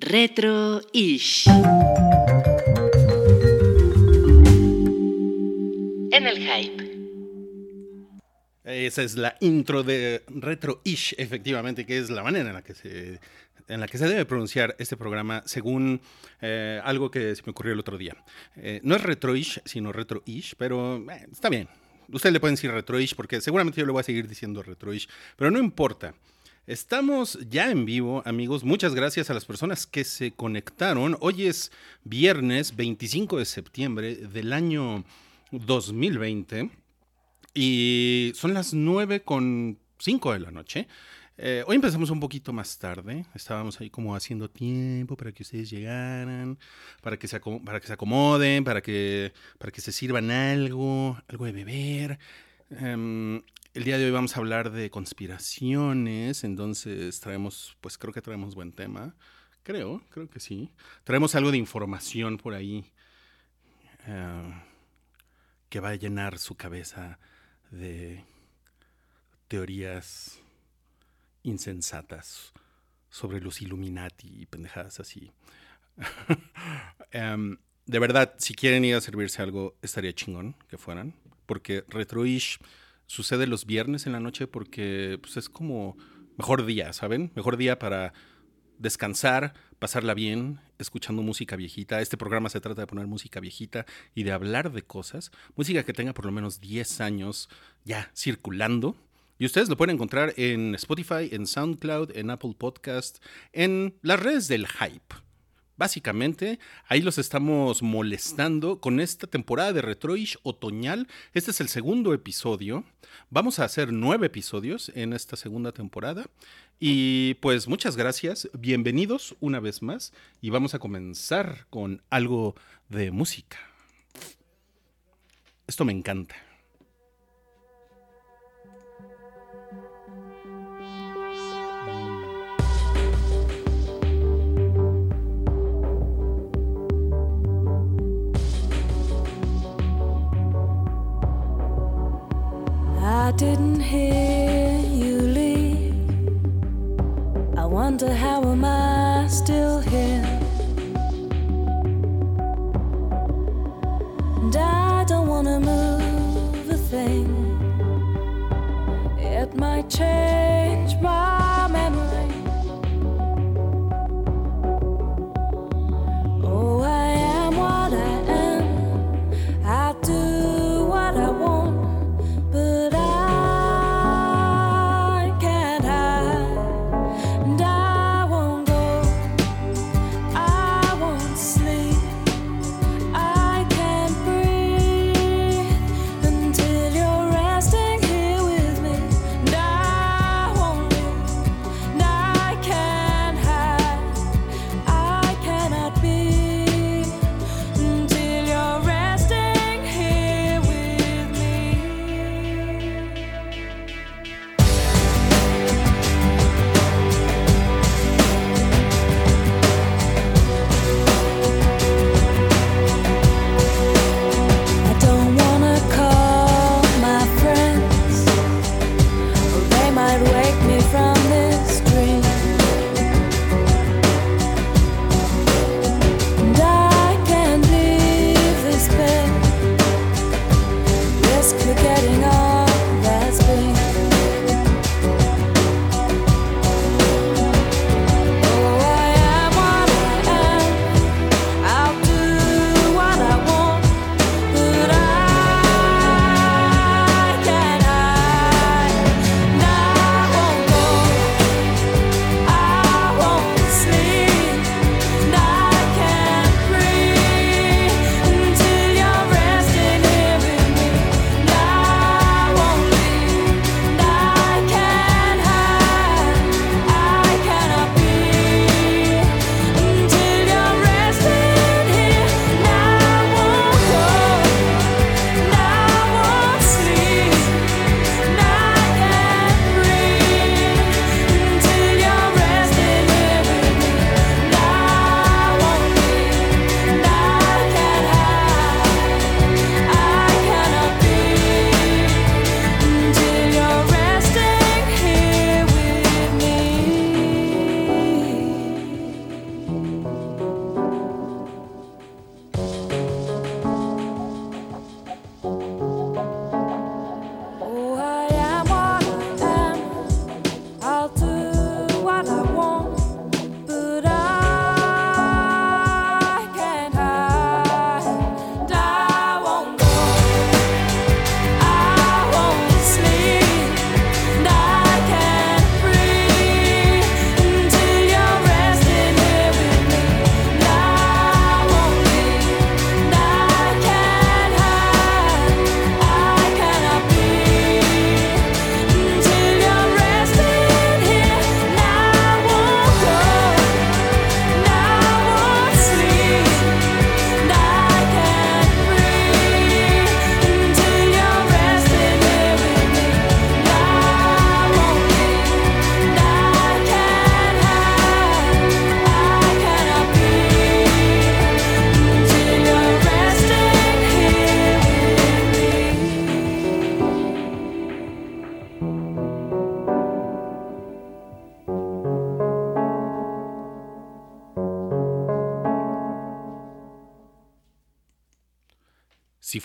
Retro-ish. En el hype. Esa es la intro de Retro-ish, efectivamente, que es la manera en la que se, en la que se debe pronunciar este programa según eh, algo que se me ocurrió el otro día. Eh, no es Retro-ish, sino Retro-ish, pero eh, está bien. Ustedes le pueden decir Retro-ish porque seguramente yo le voy a seguir diciendo Retro-ish, pero no importa. Estamos ya en vivo, amigos. Muchas gracias a las personas que se conectaron. Hoy es viernes 25 de septiembre del año 2020 y son las 9 con 5 de la noche. Eh, hoy empezamos un poquito más tarde. Estábamos ahí como haciendo tiempo para que ustedes llegaran, para que se, acomoden, para que, para que se sirvan algo, algo de beber. Em, el día de hoy vamos a hablar de conspiraciones, entonces traemos, pues creo que traemos buen tema. Creo, creo que sí. Traemos algo de información por ahí eh, que va a llenar su cabeza de teorías insensatas sobre los Illuminati y pendejadas así. Em, de verdad, si quieren ir a servirse algo, estaría chingón que fueran, porque Retroish sucede los viernes en la noche porque pues, es como mejor día, ¿saben? Mejor día para descansar, pasarla bien, escuchando música viejita. Este programa se trata de poner música viejita y de hablar de cosas. Música que tenga por lo menos 10 años ya circulando. Y ustedes lo pueden encontrar en Spotify, en SoundCloud, en Apple Podcast, en las redes del hype. Básicamente, ahí los estamos molestando con esta temporada de Retroish otoñal. Este es el segundo episodio. Vamos a hacer nueve episodios en esta segunda temporada. Y pues muchas gracias. Bienvenidos una vez más. Y vamos a comenzar con algo de música. Esto me encanta. I didn't hear you leave. I wonder how am I still here?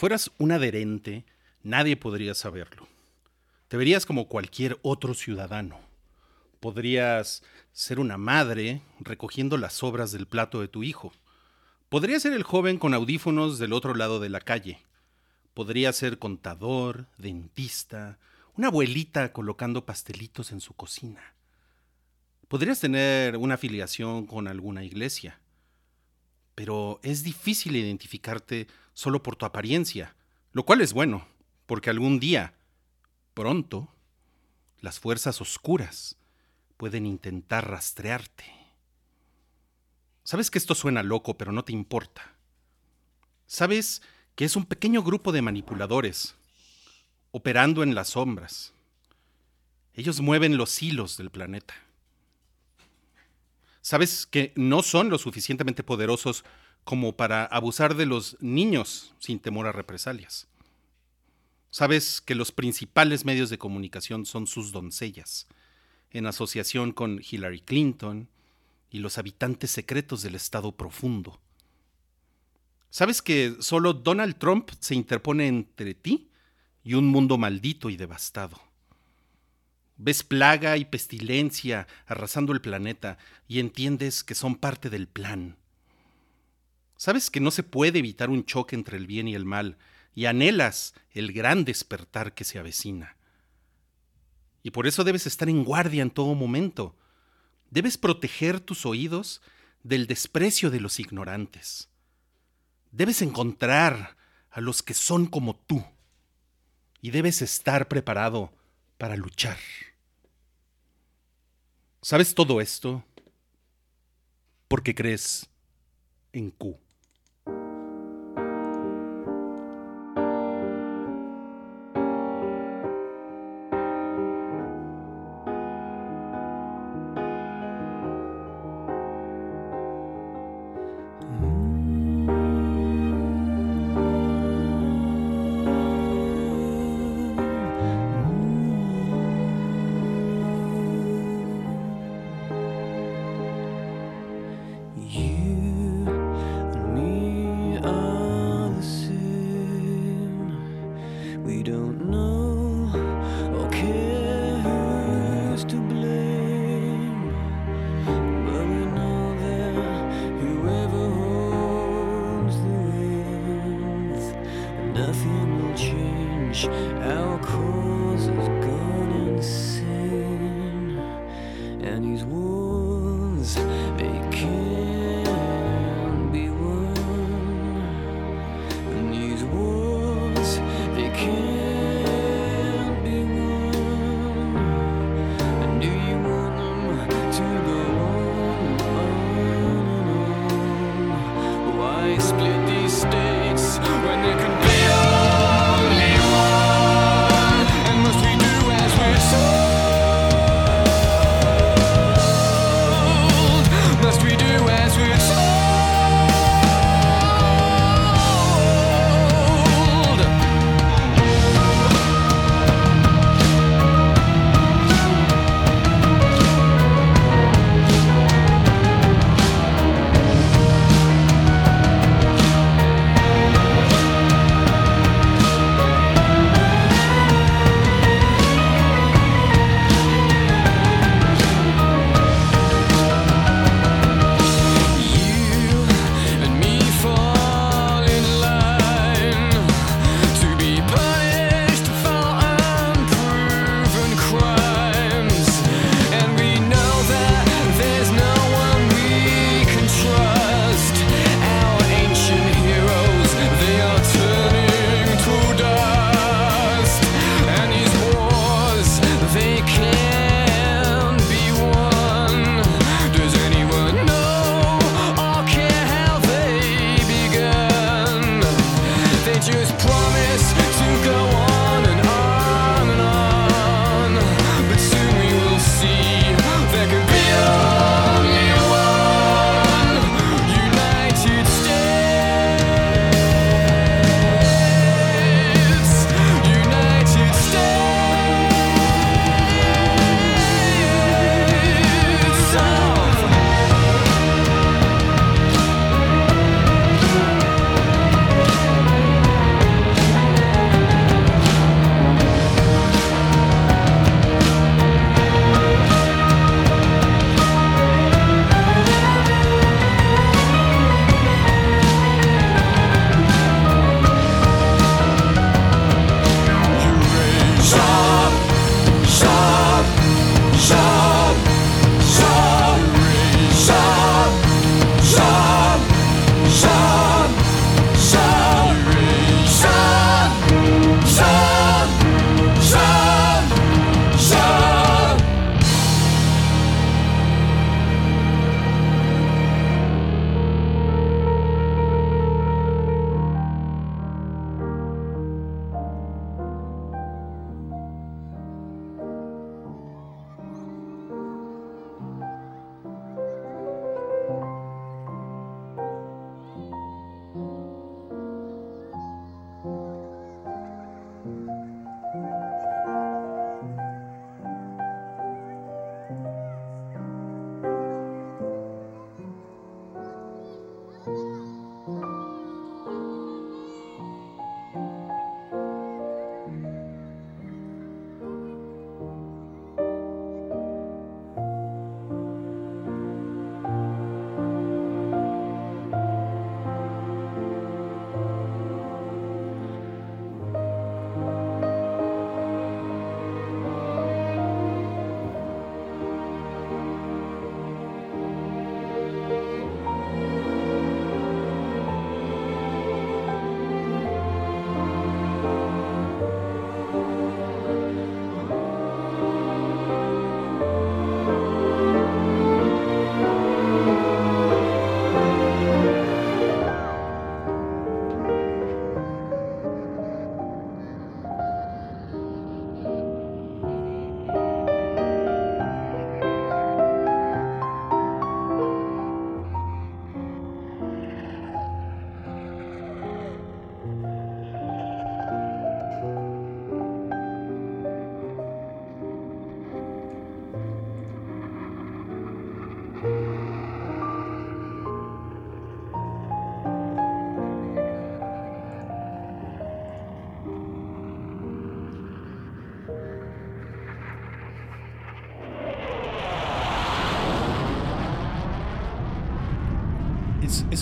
Fueras un adherente, nadie podría saberlo. Te verías como cualquier otro ciudadano. Podrías ser una madre recogiendo las sobras del plato de tu hijo. Podría ser el joven con audífonos del otro lado de la calle. Podría ser contador, dentista, una abuelita colocando pastelitos en su cocina. Podrías tener una afiliación con alguna iglesia, pero es difícil identificarte solo por tu apariencia, lo cual es bueno, porque algún día, pronto, las fuerzas oscuras pueden intentar rastrearte. Sabes que esto suena loco, pero no te importa. Sabes que es un pequeño grupo de manipuladores operando en las sombras. Ellos mueven los hilos del planeta. Sabes que no son lo suficientemente poderosos como para abusar de los niños sin temor a represalias. Sabes que los principales medios de comunicación son sus doncellas, en asociación con Hillary Clinton y los habitantes secretos del Estado profundo. Sabes que solo Donald Trump se interpone entre ti y un mundo maldito y devastado. Ves plaga y pestilencia arrasando el planeta y entiendes que son parte del plan. Sabes que no se puede evitar un choque entre el bien y el mal y anhelas el gran despertar que se avecina. Y por eso debes estar en guardia en todo momento. Debes proteger tus oídos del desprecio de los ignorantes. Debes encontrar a los que son como tú y debes estar preparado para luchar. ¿Sabes todo esto? Porque crees en Q.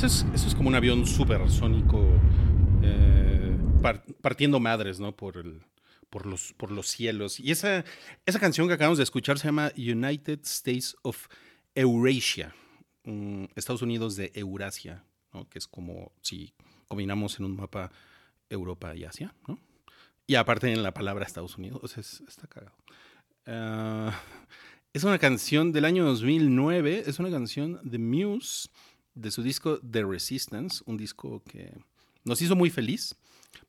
eso, es, como un avión supersónico eh, par- partiendo madres, ¿no? Por, el, por, los, por los cielos. Y esa, esa canción que acabamos de escuchar se llama United States of Eurasia, mm, Estados Unidos de Eurasia, ¿no? Que es como si combinamos en un mapa Europa y Asia, ¿no? Y aparte en la palabra Estados Unidos, está cagado. Ah, es una canción del año 2009, es una canción de Muse, de su disco The Resistance, un disco que nos hizo muy feliz,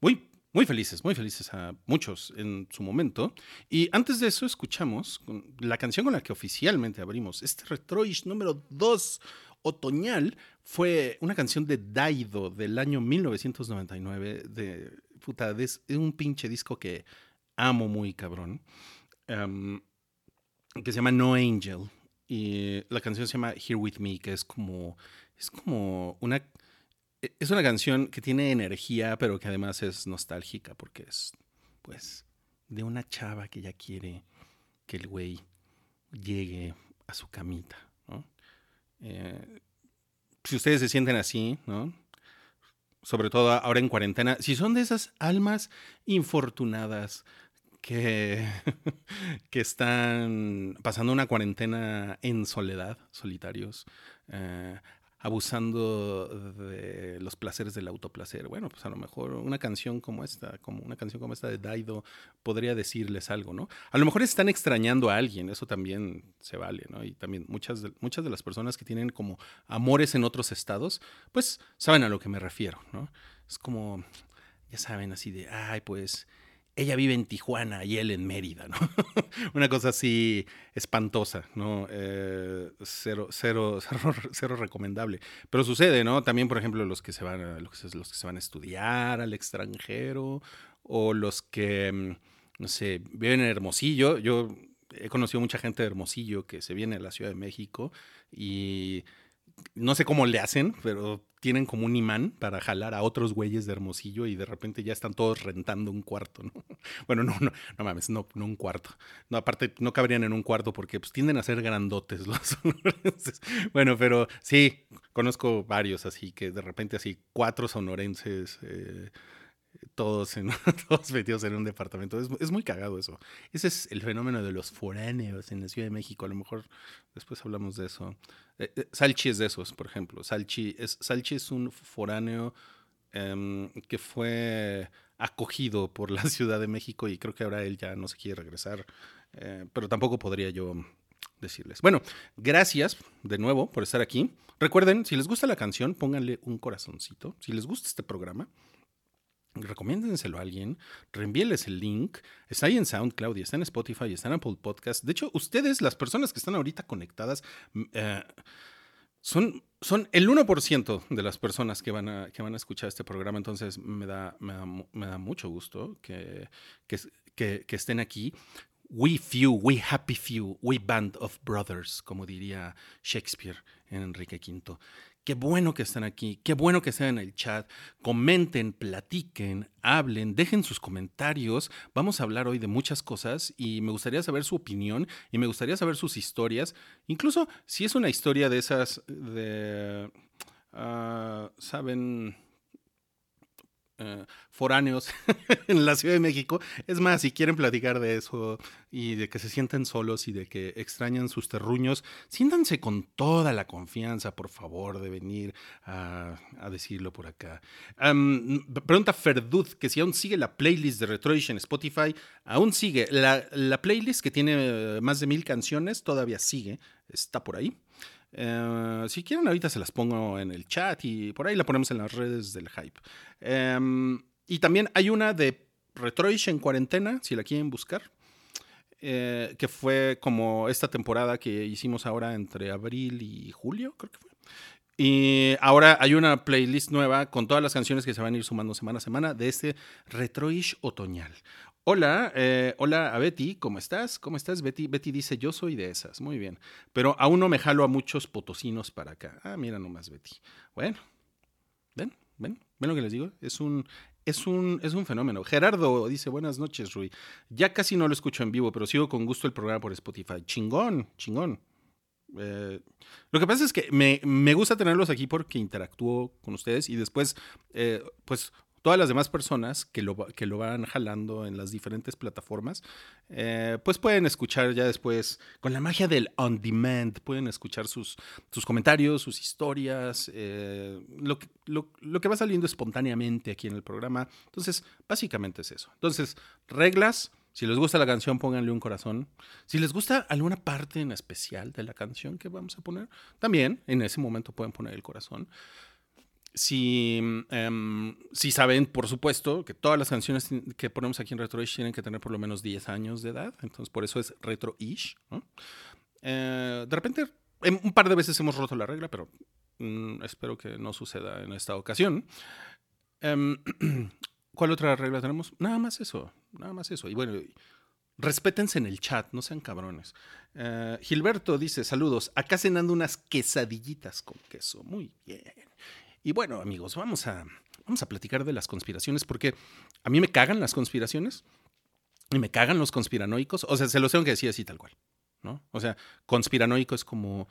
muy, muy felices, muy felices a muchos en su momento. Y antes de eso escuchamos la canción con la que oficialmente abrimos este Retroish número 2 otoñal fue una canción de Daido del año 1999 de puta, es un pinche disco que amo muy cabrón. em, que se llama No Angel. Y la canción se llama Here With Me, que es como. Es como una. e- Es una canción que tiene energía, pero que además es nostálgica, porque es, pues, de una chava que ya quiere que el güey llegue a su camita. Eh, si ustedes se sienten así, ¿no? Sobre todo ahora en cuarentena, si son de esas almas infortunadas que, que están pasando una cuarentena en soledad, solitarios, eh, abusando de los placeres del autoplacer. Bueno, pues a lo mejor una canción como esta, como una canción como esta de Daido, podría decirles algo, ¿no? A lo mejor están extrañando a alguien, eso también se vale, ¿no? Y también muchas de, muchas de las personas que tienen como amores en otros estados, pues saben a lo que me refiero, ¿no? Es como, ya saben, así de, ay, pues ella vive en Tijuana y él en Mérida, ¿no? Una cosa así espantosa, ¿no? Eh, cero, cero, cero, cero recomendable. Pero sucede, ¿no? También, por ejemplo, los que se van a, los que, los que se van a estudiar al extranjero o los que, mm, no sé, viven en Hermosillo. Yo he conocido mucha gente de Hermosillo que se viene a la Ciudad de México y no sé cómo le hacen, pero tienen como un imán para jalar a otros güeyes de Hermosillo y de repente ya están todos rentando un cuarto, ¿no? Bueno, no, no, no mames, no, no un cuarto. No, aparte no cabrían en un cuarto porque pues tienden a ser grandotes los sonorenses. Bueno, pero sí, conozco varios así que de repente así cuatro sonorenses eh, todos, en, todos metidos en un departamento. Es, es, muy cagado eso. Ese es el fenómeno de los foráneos en la Ciudad de México. A lo mejor después hablamos de eso. Eh, eh, Salchi es de esos, por ejemplo. Salchi es, Salchi es un foráneo eh, que fue acogido por la Ciudad de México y creo que ahora él ya no se quiere regresar. Eh, pero tampoco podría yo decirles. Bueno, gracias de nuevo por estar aquí. Recuerden, si les gusta la canción, pónganle un corazoncito. Si les gusta este programa, recomiéndenselo a alguien, reenvíenles el link. Está ahí en SoundCloud está en Spotify está en Apple Podcast. De hecho, ustedes, las personas que están ahorita conectadas, eh, son, son el 1% de las personas que van, a, que van a escuchar este programa. Entonces, me da, me da, mucho gusto que, que, que, que estén aquí. We few, we happy few, we band of brothers, como diría Shakespeare en Enrique V. Qué bueno que están aquí, qué bueno que estén en el chat. Comenten, platiquen, hablen, dejen sus comentarios. Vamos a hablar hoy de muchas cosas y me gustaría saber su opinión y me gustaría saber sus historias. Incluso si es una historia de esas de, uh, ¿saben? Uh, foráneos en la Ciudad de México. Es más, si quieren platicar de eso y de que se sienten solos y de que extrañan sus terruños, siéntanse con toda la confianza, por favor, de venir a, decirlo por acá. Pregunta Ferdud que si aún sigue la playlist de Retroish en Spotify. Aún sigue. La, la playlist que tiene más de mil canciones todavía sigue. Está por ahí. Uh, si quieren, ahorita se las pongo en el chat y por ahí la ponemos en las redes del hype. Um, y también hay una de Retroish en cuarentena, si la quieren buscar, eh, que fue como esta temporada que hicimos ahora entre abril y julio, creo que fue. Y ahora hay una playlist nueva con todas las canciones que se van a ir sumando semana a semana de este Retroish otoñal. Hola, eh, hola a Betty, ¿cómo estás? ¿Cómo estás, Betty? Betty dice, yo soy de esas, muy bien. Pero aún no me jalo a muchos potosinos para acá. Ah, mira nomás, Betty. Bueno, ven, ven, ven lo que les digo. Es un, es un, es un fenómeno. Gerardo dice, buenas noches, Rui. Ya casi no lo escucho en vivo, pero sigo con gusto el programa por Spotify. Chingón, chingón. Eh, lo que pasa es que me, me gusta tenerlos aquí porque interactúo con ustedes y después, eh, pues todas las demás personas que lo, que lo van jalando en las diferentes plataformas, eh, pues pueden escuchar ya después, con la magia del on demand, pueden escuchar sus, sus comentarios, sus historias, eh, lo, lo, lo que va saliendo espontáneamente aquí en el programa. Entonces, básicamente es eso. Entonces, reglas. Si les gusta la canción, pónganle un corazón. Si les gusta alguna parte en especial de la canción que vamos a poner, también en ese momento pueden poner el corazón. Si, em, si saben, por supuesto, que todas las canciones que ponemos aquí en Retro-ish tienen que tener por lo menos 10 años de edad, entonces por eso es Retro-ish. ¿no? Eh, de repente, em, un par de veces hemos roto la regla, pero mm, espero que no suceda en esta ocasión. Em, ¿Cuál otra regla tenemos? Nada más eso, nada más eso. Y bueno, respétense en el chat, no sean cabrones. Eh, Gilberto dice, saludos, acá cenando unas quesadillitas con queso. Muy bien. Y bueno, amigos, vamos a, vamos a platicar de las conspiraciones, porque a mí me cagan las conspiraciones y me cagan los conspiranoicos. O sea, se los tengo que decir así tal cual, ¿no? O sea, conspiranoico es como,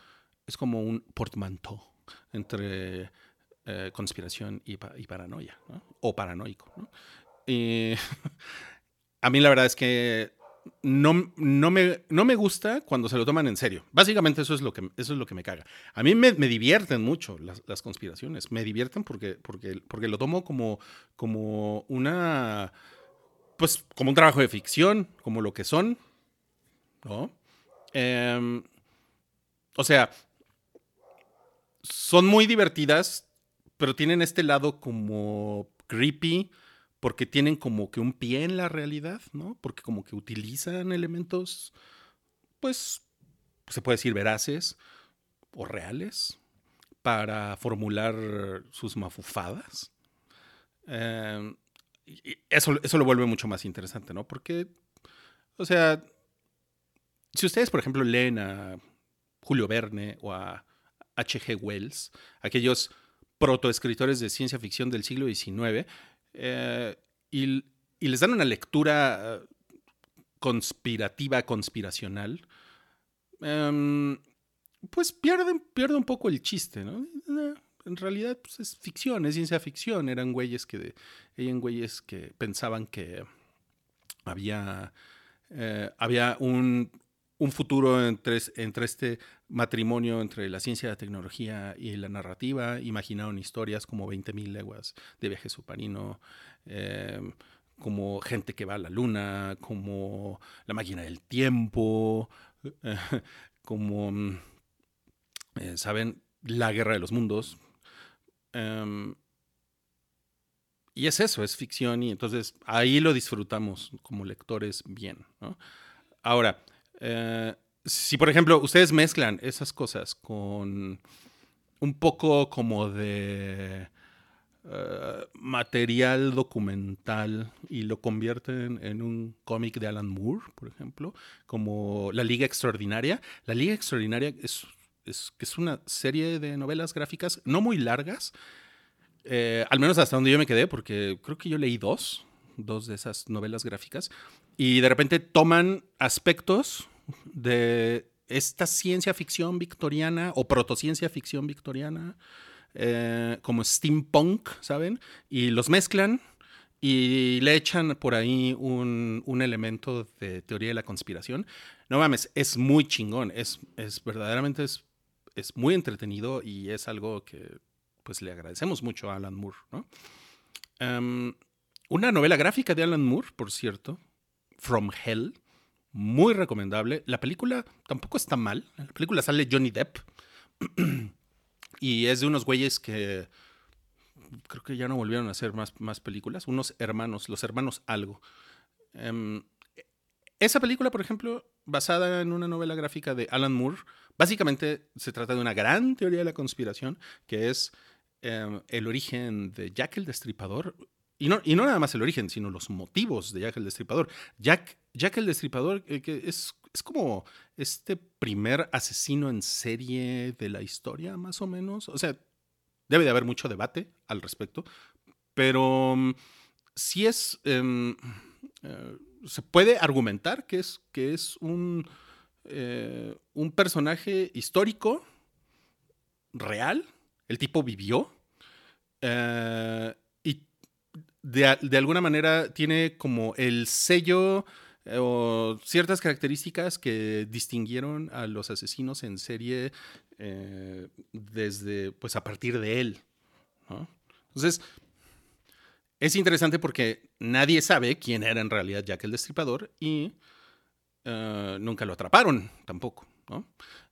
es como un portmanteau entre eh, conspiración y, y paranoia, ¿no? O paranoico, ¿no? Y a mí la verdad es que no, no, me, no me gusta cuando se lo toman en serio. Básicamente eso es lo que, eso es lo que me caga. A mí me, me divierten mucho las, las conspiraciones. Me divierten porque, porque, porque lo tomo como, como una... Pues como un trabajo de ficción, como lo que son, ¿no? Em, o sea, son muy divertidas, pero tienen este lado como creepy, porque tienen como que un pie en la realidad, ¿no? Porque como que utilizan elementos, pues, se puede decir veraces o reales para formular sus mafufadas. Y eso, eso lo vuelve mucho más interesante, ¿no? Porque, o sea, si ustedes, por ejemplo, leen a Julio Verne o a H.G. Wells, aquellos protoescritores de ciencia ficción del siglo XIX, eh, y, les dan una lectura eh, conspirativa, conspiracional, em, pues pierden, pierde un poco el chiste, ¿no? Eh, En realidad pues, es ficción, es ciencia ficción. Eran güeyes que, eran güeyes que pensaban que había, había un, un futuro entre, entre este matrimonio entre la ciencia, la tecnología y la narrativa. Imaginaron historias como 20.000 leguas de viaje submarino, eh, como gente que va a la luna, como la máquina del tiempo, como, mm, eh, ¿saben? La guerra de los mundos. Em, y es eso, es ficción y entonces ahí lo disfrutamos como lectores bien. Ahora, eh, si por ejemplo ustedes mezclan esas cosas con un poco como de eh, material documental y lo convierten en un cómic de Alan Moore, por ejemplo, como La Liga Extraordinaria. La Liga Extraordinaria es, es, es una serie de novelas gráficas no muy largas, eh, al menos hasta donde yo me quedé, porque creo que yo leí dos, dos de esas novelas gráficas, y de repente toman aspectos de esta ciencia ficción victoriana o protociencia ficción victoriana, eh, como steampunk, ¿saben? Y los mezclan y le echan por ahí un, un elemento de teoría de la conspiración. No mames, es muy chingón, es, es verdaderamente es, es muy entretenido y es algo que pues le agradecemos mucho a Alan Moore. Em, una novela gráfica de Alan Moore, por cierto, From Hell, muy recomendable. La película tampoco está mal. La película sale Johnny Depp y es de unos güeyes que creo que ya no volvieron a hacer más, más películas. Unos hermanos, los hermanos algo. Em, esa película, por ejemplo, basada en una novela gráfica de Alan Moore, básicamente se trata de una gran teoría de la conspiración, que es eh, el origen de Jack el Destripador. Y no, y no nada más el origen, sino los motivos de Jack el Destripador. Jack, Jack el Destripador, eh, que es, es como este primer asesino en serie de la historia, más o menos. O sea, debe de haber mucho debate al respecto, pero sí es... em, eh, se puede argumentar que es, que es un, eh, un personaje histórico, real, el tipo vivió, de, de alguna manera tiene como el sello eh, o ciertas características que distinguieron a los asesinos en serie eh, desde, pues a partir de él. Entonces, es interesante porque nadie sabe quién era en realidad Jack el Destripador y eh, nunca lo atraparon tampoco.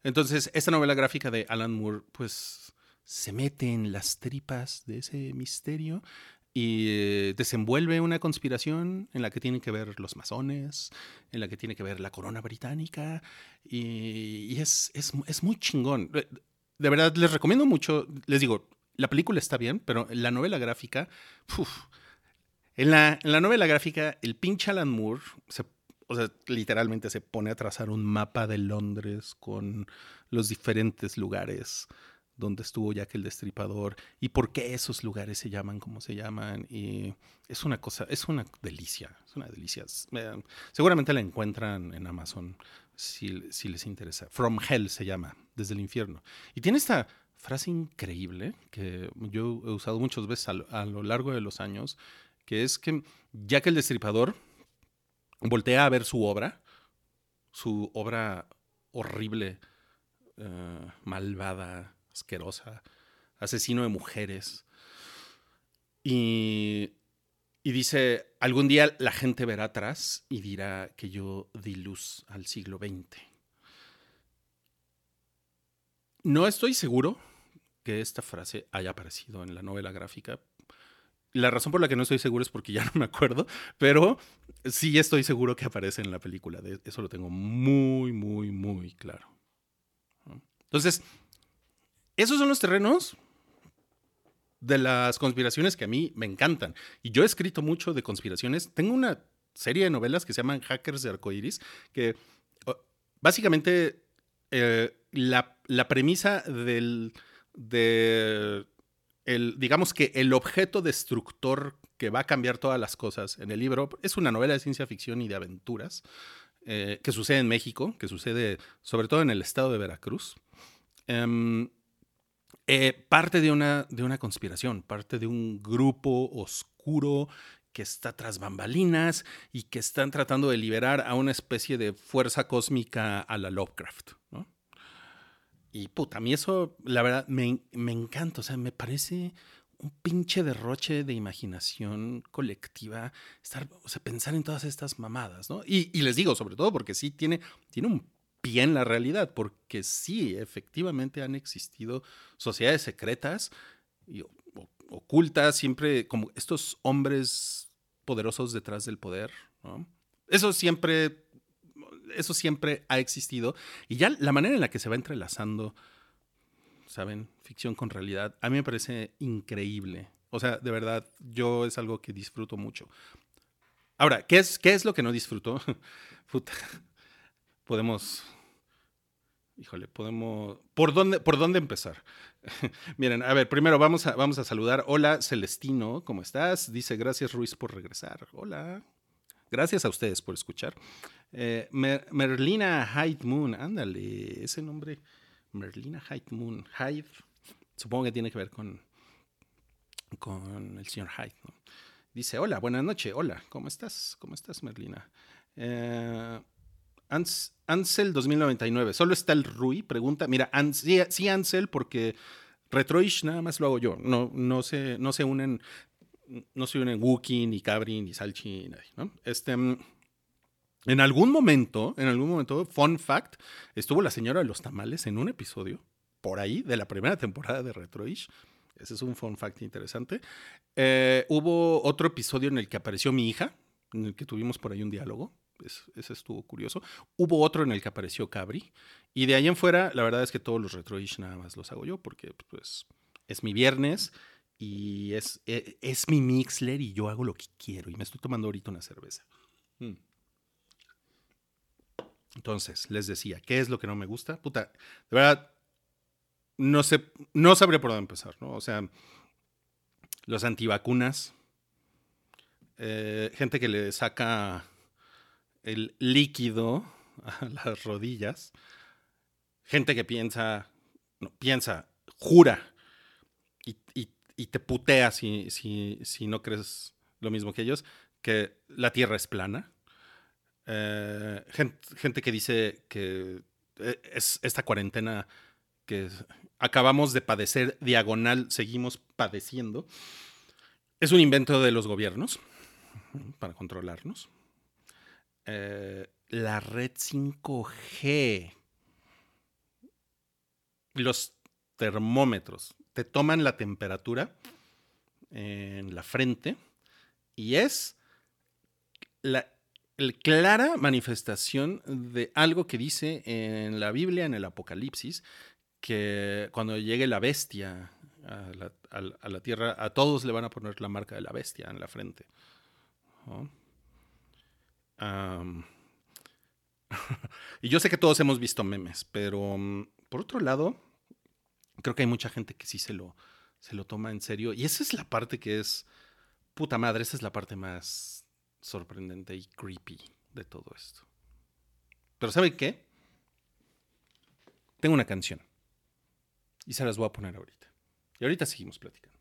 Entonces, esta novela gráfica de Alan Moore, pues se mete en las tripas de ese misterio y eh, desenvuelve una conspiración en la que tienen que ver los masones, en la que tiene que ver la corona británica, y, es, es, es muy chingón. De de verdad, les recomiendo mucho, les digo, la película está bien, pero la novela gráfica, uf, en, la, en la novela gráfica, el pinche Alan Moore, literalmente se pone a trazar un mapa de Londres con los diferentes lugares donde estuvo Jack el Destripador y por qué esos lugares se llaman como se llaman. Y es una cosa, es una delicia, es una delicia. Eh, seguramente la encuentran en Amazon si, si les interesa. From Hell se llama, desde el infierno. Y tiene esta frase increíble que yo he usado muchas veces a lo, a lo largo de los años, que es que Jack el Destripador voltea a ver su obra, su obra horrible, eh, malvada, asquerosa, asesino de mujeres. Y, y dice, algún día la gente verá atrás y dirá que yo di luz al siglo XX. No estoy seguro que esta frase haya aparecido en la novela gráfica. La razón por la que no estoy seguro es porque ya no me acuerdo, pero sí estoy seguro que aparece en la película. Eso lo tengo muy, muy, muy claro. Entonces, esos son los terrenos de las conspiraciones que a mí me encantan. Y yo he escrito mucho de conspiraciones. Tengo una serie de novelas que se llaman Hackers de Arcoiris, que básicamente eh, la, premisa del, de digamos que el objeto destructor que va a cambiar todas las cosas en el libro es una novela de ciencia ficción y de aventuras eh, que sucede en México, que sucede sobre todo en el estado de Veracruz. Em, eh, parte de una, de una conspiración, parte de un grupo oscuro que está tras bambalinas y que están tratando de liberar a una especie de fuerza cósmica a la Lovecraft, ¿no? Y puta, a mí eso, la verdad, me, me encanta. O sea, me parece un pinche derroche de imaginación colectiva estar, o sea, pensar en todas estas mamadas, ¿no? Y, y les digo, sobre todo porque sí tiene, tiene un pie en la realidad, porque sí, efectivamente han existido sociedades secretas y ocultas, siempre como estos hombres poderosos detrás del poder, ¿no? Eso siempre eso siempre ha existido. Y ya la manera en la que se va entrelazando, ¿saben? Ficción con realidad, a mí me parece increíble. O sea, de verdad, yo es algo que disfruto mucho. Ahora, ¿qué es, qué es lo que no disfruto? Puta. Podemos. Híjole, podemos. ¿Por dónde, por dónde empezar? Miren, a ver, primero vamos a, vamos a saludar. Hola, Celestino, ¿cómo estás? Dice, gracias, Ruiz, por regresar. Hola. Gracias a ustedes por escuchar. Eh, Mer- Merlina Hyde Moon, ándale, ese nombre, Merlina Hyde Moon, Hyde, supongo que tiene que ver con, con el señor Hyde. ¿no? Dice, hola, buenas noches, hola, ¿cómo estás? ¿Cómo estás, Merlina? Eh, Ans- Ansel 2099, ¿solo está el Rui? Pregunta, mira, sí, Ansel, porque Retroish nada más lo hago yo, no, no, se, no se unen no se unen Wookiee, ni Cabri, ni Salchi, nadie. Este, mm, en algún momento, en algún momento, fun fact, estuvo la señora de los tamales en un episodio, por ahí, de la primera temporada de Retroish. Ese es un fun fact interesante. Eh, hubo otro episodio en el que apareció mi hija, en el que tuvimos por ahí un diálogo. Es- ese estuvo curioso. Hubo otro en el que apareció Cabri. Y de ahí en fuera, la verdad es que todos los Retroish nada más los hago yo, porque pues es mi viernes y es, e- es, mi Mixler y yo hago lo que quiero. Y me estoy tomando ahorita una cerveza. Mm. Entonces, les decía, ¿qué es lo que no me gusta? Puta, de verdad, no sé, no sabría por dónde empezar, ¿no? O sea, los antivacunas, eh, gente que le saca el líquido a las rodillas. Gente que piensa, no, piensa, jura y, y- te putea si, si, si no crees lo mismo que ellos, que la Tierra es plana. Eh, gen- gente, que dice que eh, es esta cuarentena que acabamos de padecer diagonal, seguimos padeciendo, es un invento de los gobiernos para controlarnos. Eh, la red 5G, los termómetros, te toman la temperatura en la frente y es la clara manifestación de algo que dice en la Biblia, en el Apocalipsis, que cuando llegue la bestia a la, a a la tierra, a todos le van a poner la marca de la bestia en la frente. ¿no? Y yo sé que todos hemos visto memes, pero mm, por otro lado, creo que hay mucha gente que sí se lo, se lo toma en serio. Y esa es la parte que es, puta madre, esa es la parte más sorprendente y creepy de todo esto. Pero ¿saben qué? Tengo una canción. Y se las voy a poner ahorita. Y ahorita seguimos platicando.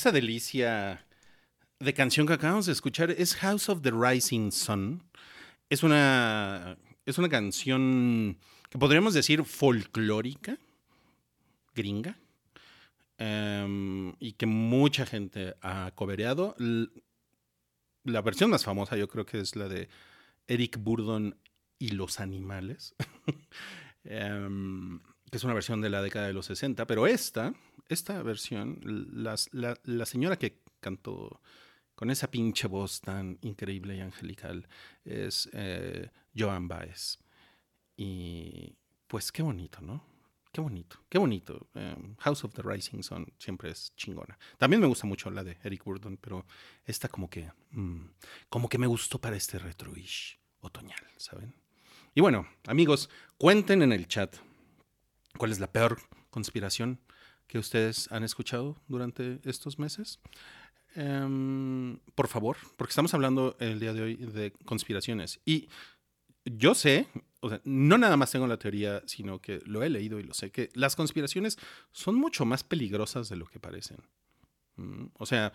Esa delicia de canción que acabamos de escuchar es House of the Rising Sun. Es una, es una canción que podríamos decir folclórica, gringa, em, y que mucha gente ha cobereado. La versión más famosa yo creo que es la de Eric Burdon y los animales, em, que es una versión de la década de los 60, pero esta, esta versión, la, señora que cantó con esa pinche voz tan increíble y angelical es eh, Joan Baez. Y pues qué bonito, ¿no? Qué bonito, qué bonito. Em, House of the Rising Sun siempre es chingona. También me gusta mucho la de Eric Burdon, pero esta como que, mm, como que me gustó para este retroish otoñal, ¿saben? Y bueno, amigos, cuenten en el chat cuál es la peor conspiración que ustedes han escuchado durante estos meses. Em, por favor, porque estamos hablando el día de hoy de conspiraciones. Y yo sé, o sea, no nada más tengo la teoría, sino que lo he leído y lo sé, que las conspiraciones son mucho más peligrosas de lo que parecen. Mm, O sea,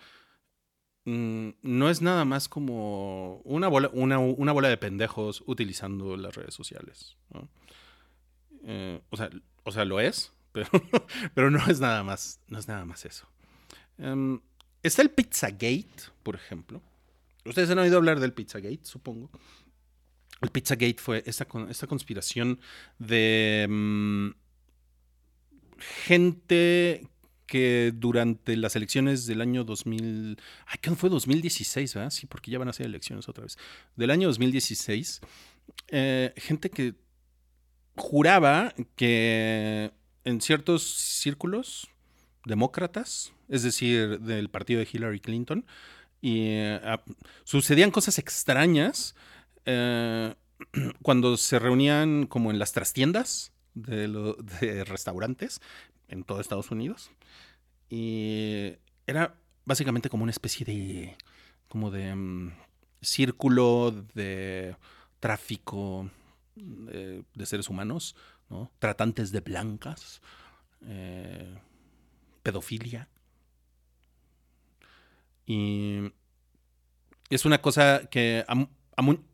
mm, no es nada más como una bola, una, una bola de pendejos utilizando las redes sociales. Eh, o, sea, o sea, lo es, pero, pero no es nada más, no es nada más eso. Em, está el Pizzagate, por ejemplo. Ustedes han oído hablar del Pizzagate, supongo. El Pizzagate fue esta, esta conspiración de mm, gente que durante las elecciones del año 2000, ay, ¿qué fue 2016, verdad? Sí, porque ya van a ser elecciones otra vez. Del año 2016, eh, gente que juraba que en ciertos círculos demócratas, es decir, del partido de Hillary Clinton, y eh, sucedían cosas extrañas eh, cuando se reunían como en las trastiendas de restaurantes en todo Estados Unidos. Y era básicamente como una especie de, como de mm, círculo de tráfico eh, de seres humanos, ¿no? tratantes de blancas, eh, pedofilia. Y es una cosa que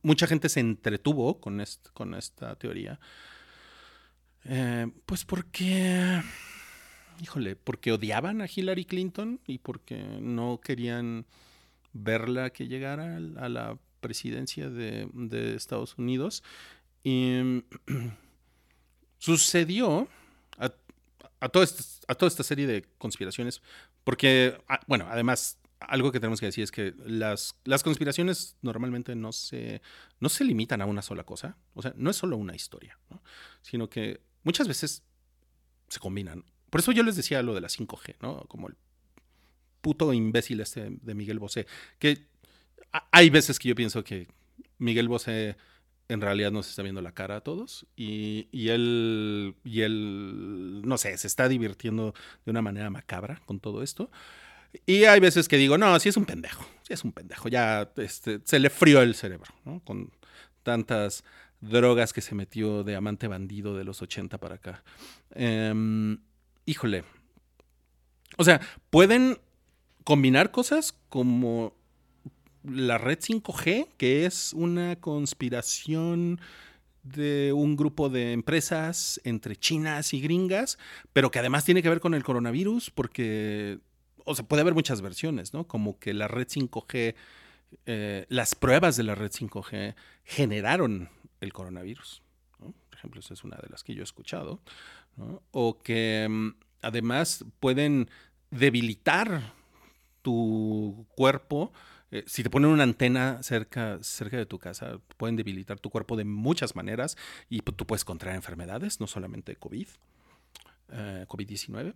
mucha gente se entretuvo con, est- con esta teoría. Eh, pues porque, híjole, porque odiaban a Hillary Clinton y porque no querían verla que llegara a la presidencia de, de Estados Unidos. Y sucedió a, a, toda esta, serie de conspiraciones, porque, ah, bueno, además, algo que tenemos que decir es que las, conspiraciones normalmente no se, no se limitan a una sola cosa, o sea, no es solo una historia, ¿no? sino que muchas veces se combinan. Por eso yo les decía lo de la 5G, ¿no? Como el puto imbécil este de Miguel Bosé, que hay veces que yo pienso que Miguel Bosé en realidad nos está viendo la cara a todos y, y él, y él, no sé, se está divirtiendo de una manera macabra con todo esto. Y hay veces que digo, no, sí es un pendejo, sí es un pendejo, ya este, se le frió el cerebro, ¿no? Con tantas drogas que se metió de amante bandido de los 80 para acá. Em, híjole. O sea, pueden combinar cosas como la red 5G, que es una conspiración de un grupo de empresas entre chinas y gringas, pero que además tiene que ver con el coronavirus, porque, o sea, puede haber muchas versiones, ¿no? Como que la red 5G, eh, las pruebas de la red 5G generaron el coronavirus. Por ejemplo, esa es una de las que yo he escuchado. O que mm, además pueden debilitar tu cuerpo. Eh, si te ponen una antena cerca, cerca de tu casa, pueden debilitar tu cuerpo de muchas maneras y tú puedes contraer enfermedades, no solamente COVID, eh, COVID-19.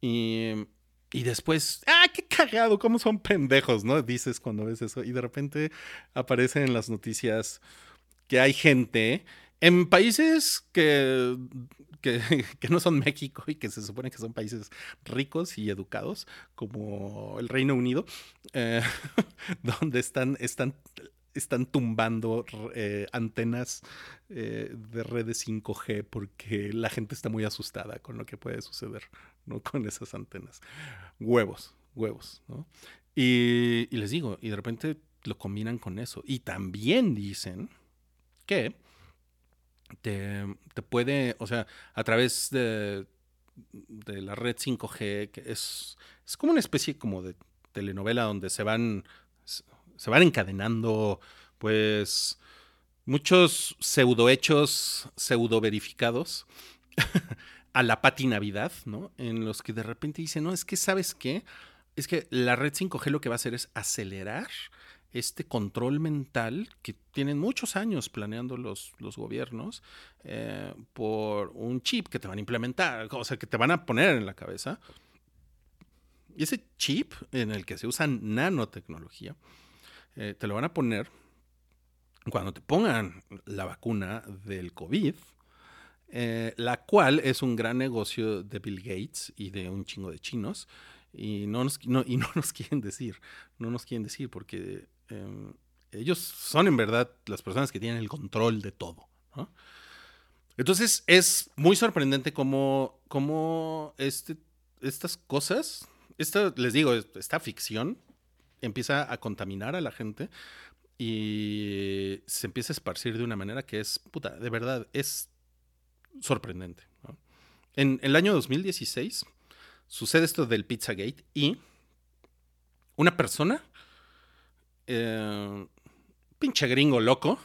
Y, y después, ¡ah, qué cagado! ¿Cómo son pendejos? ¿No? Dices cuando ves eso. Y de repente aparece en las noticias que hay gente en países que, que, no son México y que se supone que son países ricos y educados, como el Reino Unido, eh, donde están, están, están tumbando eh, antenas eh, de redes 5G porque la gente está muy asustada con lo que puede suceder ¿no? con esas antenas. Huevos, huevos, ¿no? Y les digo, y de repente lo combinan con eso. Y también dicen que te, te puede, o sea, a través de, de la red 5G, que es, es como una especie como de telenovela donde se van, se van encadenando, pues, muchos pseudohechos, pseudo verificados a la Pati Navidad, ¿no? En los que de repente dicen, no, es que, ¿sabes qué? Es que la red 5G lo que va a hacer es acelerar este control mental que tienen muchos años planeando los, los gobiernos eh, por un chip que te van a implementar, o sea, que te van a poner en la cabeza. Y ese chip en el que se usa nanotecnología, eh, te lo van a poner cuando te pongan la vacuna del COVID, eh, la cual es un gran negocio de Bill Gates y de un chingo de chinos. Y no nos, no- y no nos quieren decir, no nos quieren decir porque eh, ellos son en verdad las personas que tienen el control de todo. Entonces es muy sorprendente cómo, cómo este, estas cosas, esta, les digo, esta ficción empieza a contaminar a la gente y se empieza a esparcir de una manera que es, puta, de verdad, es sorprendente. ¿no? En el año 2016 sucede esto del Pizzagate y una persona, eh, pinche gringo loco,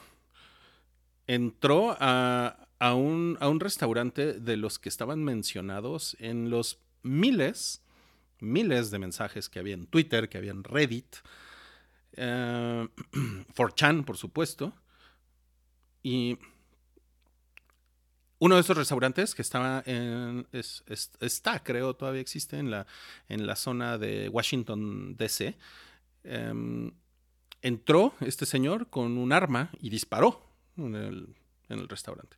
entró a, a un, a un restaurante de los que estaban mencionados en los miles, miles de mensajes que había en Twitter, que había en Reddit, eh, 4chan, por supuesto, y uno de esos restaurantes que estaba en. es- es- está, creo, todavía existe en la, en la zona de Washington, D.C. em, entró este señor con un arma y disparó en el, en el restaurante.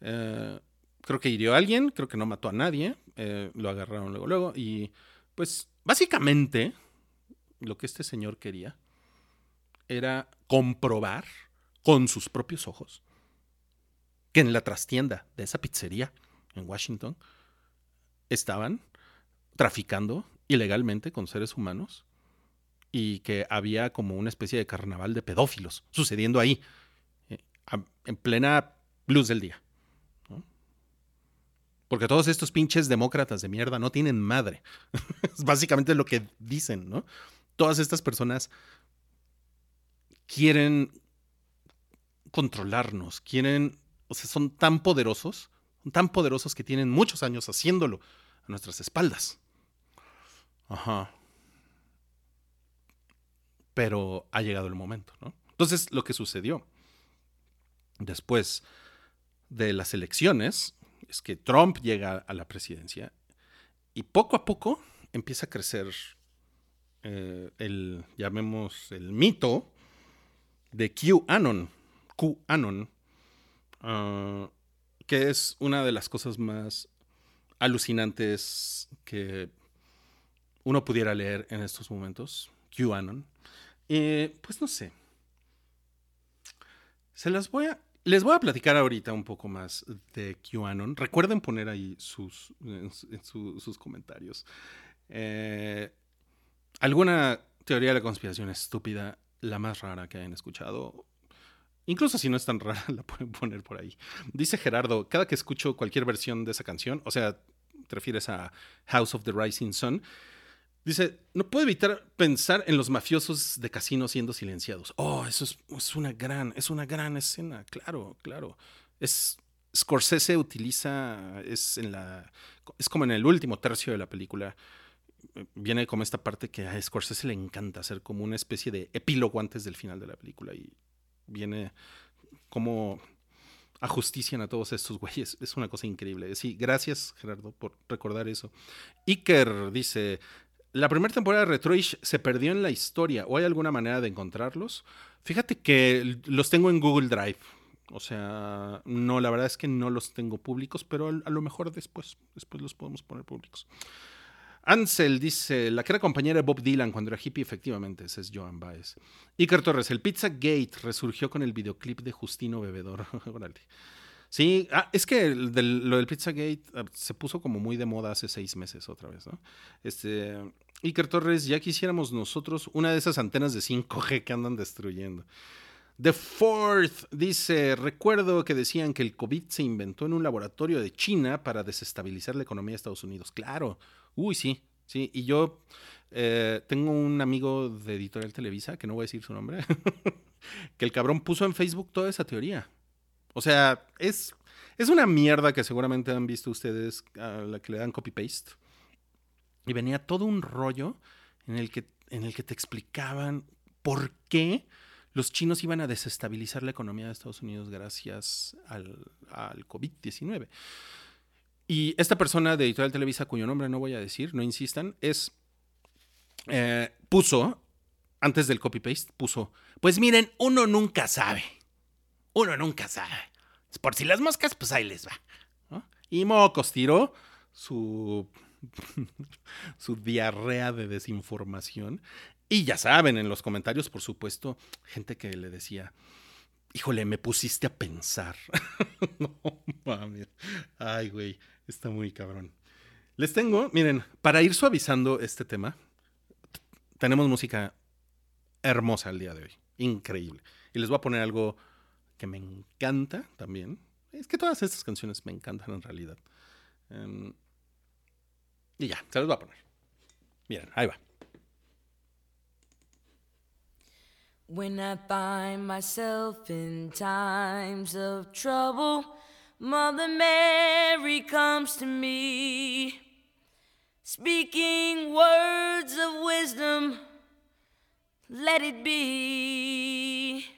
Eh, creo que hirió a alguien, creo que no mató a nadie. eh, lo agarraron luego, luego. Y pues, básicamente, lo que este señor quería era comprobar con sus propios ojos que en la trastienda de esa pizzería en Washington estaban traficando ilegalmente con seres humanos y que había como una especie de carnaval de pedófilos sucediendo ahí, eh, en plena luz del día. Porque todos estos pinches demócratas de mierda no tienen madre. es básicamente lo que dicen, ¿no? Todas estas personas quieren controlarnos, quieren, o sea, son tan poderosos, son tan poderosos que tienen muchos años haciéndolo a nuestras espaldas. Ajá. Pero ha llegado el momento, ¿no? Entonces, lo que sucedió después de las elecciones es que Trump llega a la presidencia y poco a poco empieza a crecer eh, el, llamemos, el mito de QAnon. QAnon, ah, que es una de las cosas más alucinantes que uno pudiera leer en estos momentos. QAnon. Eh, pues no sé. Se las voy a. Les voy a platicar ahorita un poco más de QAnon. Recuerden poner ahí sus, sus comentarios. Eh, ¿Alguna teoría de la conspiración estúpida, la más rara que hayan escuchado? Incluso si no es tan rara, la pueden poner por ahí. Dice Gerardo, cada que escucho cualquier versión de esa canción, o sea, te refieres a House of the Rising Sun, dice, no puedo evitar pensar en los mafiosos de casino siendo silenciados. Oh, eso es, una gran, es una gran escena, claro, claro. Es, Scorsese utiliza, es en la, es como en el último tercio de la película, eh, viene como esta parte que a Scorsese le encanta hacer como una especie de epílogo antes del final de la película y viene como ajustician a todos estos güeyes. Es una cosa increíble. Sí, gracias Gerardo por recordar eso. Iker dice, la primera temporada de Retroish se perdió en la historia. ¿O hay alguna manera de encontrarlos? Fíjate que los tengo en Google Drive. O sea, no, la verdad es que no los tengo públicos, pero a lo mejor después, después los podemos poner públicos. Ansel dice, la que era compañera de Bob Dylan cuando era hippie, efectivamente, ese es Joan Baez. Iker Torres, el Pizza Gate resurgió con el videoclip de Justino Bebedor. Órale. Sí, ah, es que el del- lo del Pizza Gate ah, se puso como muy de moda hace seis meses otra vez, ¿no? Este, Iker Torres, ya quisiéramos nosotros una de esas antenas de 5G que andan destruyendo. The Fourth dice, recuerdo que decían que el COVID se inventó en un laboratorio de China para desestabilizar la economía de Estados Unidos. Claro, uy, sí, sí. Y yo eh, tengo un amigo de Editorial Televisa, que no voy a decir su nombre, que el cabrón puso en Facebook toda esa teoría. O sea, es, es una mierda que seguramente han visto ustedes a la que le dan copy-paste. Y venía todo un rollo en el que, en el que te explicaban por qué los chinos iban a desestabilizar la economía de Estados Unidos gracias al, al COVID-19. Y esta persona de Editorial Televisa, cuyo nombre no voy a decir, no insistan, es. eh, puso, antes del copy-paste, puso: Pues miren, uno nunca sabe. Uno nunca sabe. Por si las moscas, pues ahí les va. Y Mocos tiró su. su diarrea de desinformación. Y ya saben, en los comentarios, por supuesto, gente que le decía. Híjole, me pusiste a pensar. no mames. Ay, güey, está muy cabrón. Les tengo, miren, para ir suavizando este tema, tenemos música hermosa el día de hoy. Increíble. Y les voy a poner algo que me encanta también. Es que todas estas canciones me encantan en realidad. Em, y ya, se los voy a poner. Miren, ahí va. When I find myself in times of trouble, Mother Mary comes to me, speaking words of wisdom. Let it be.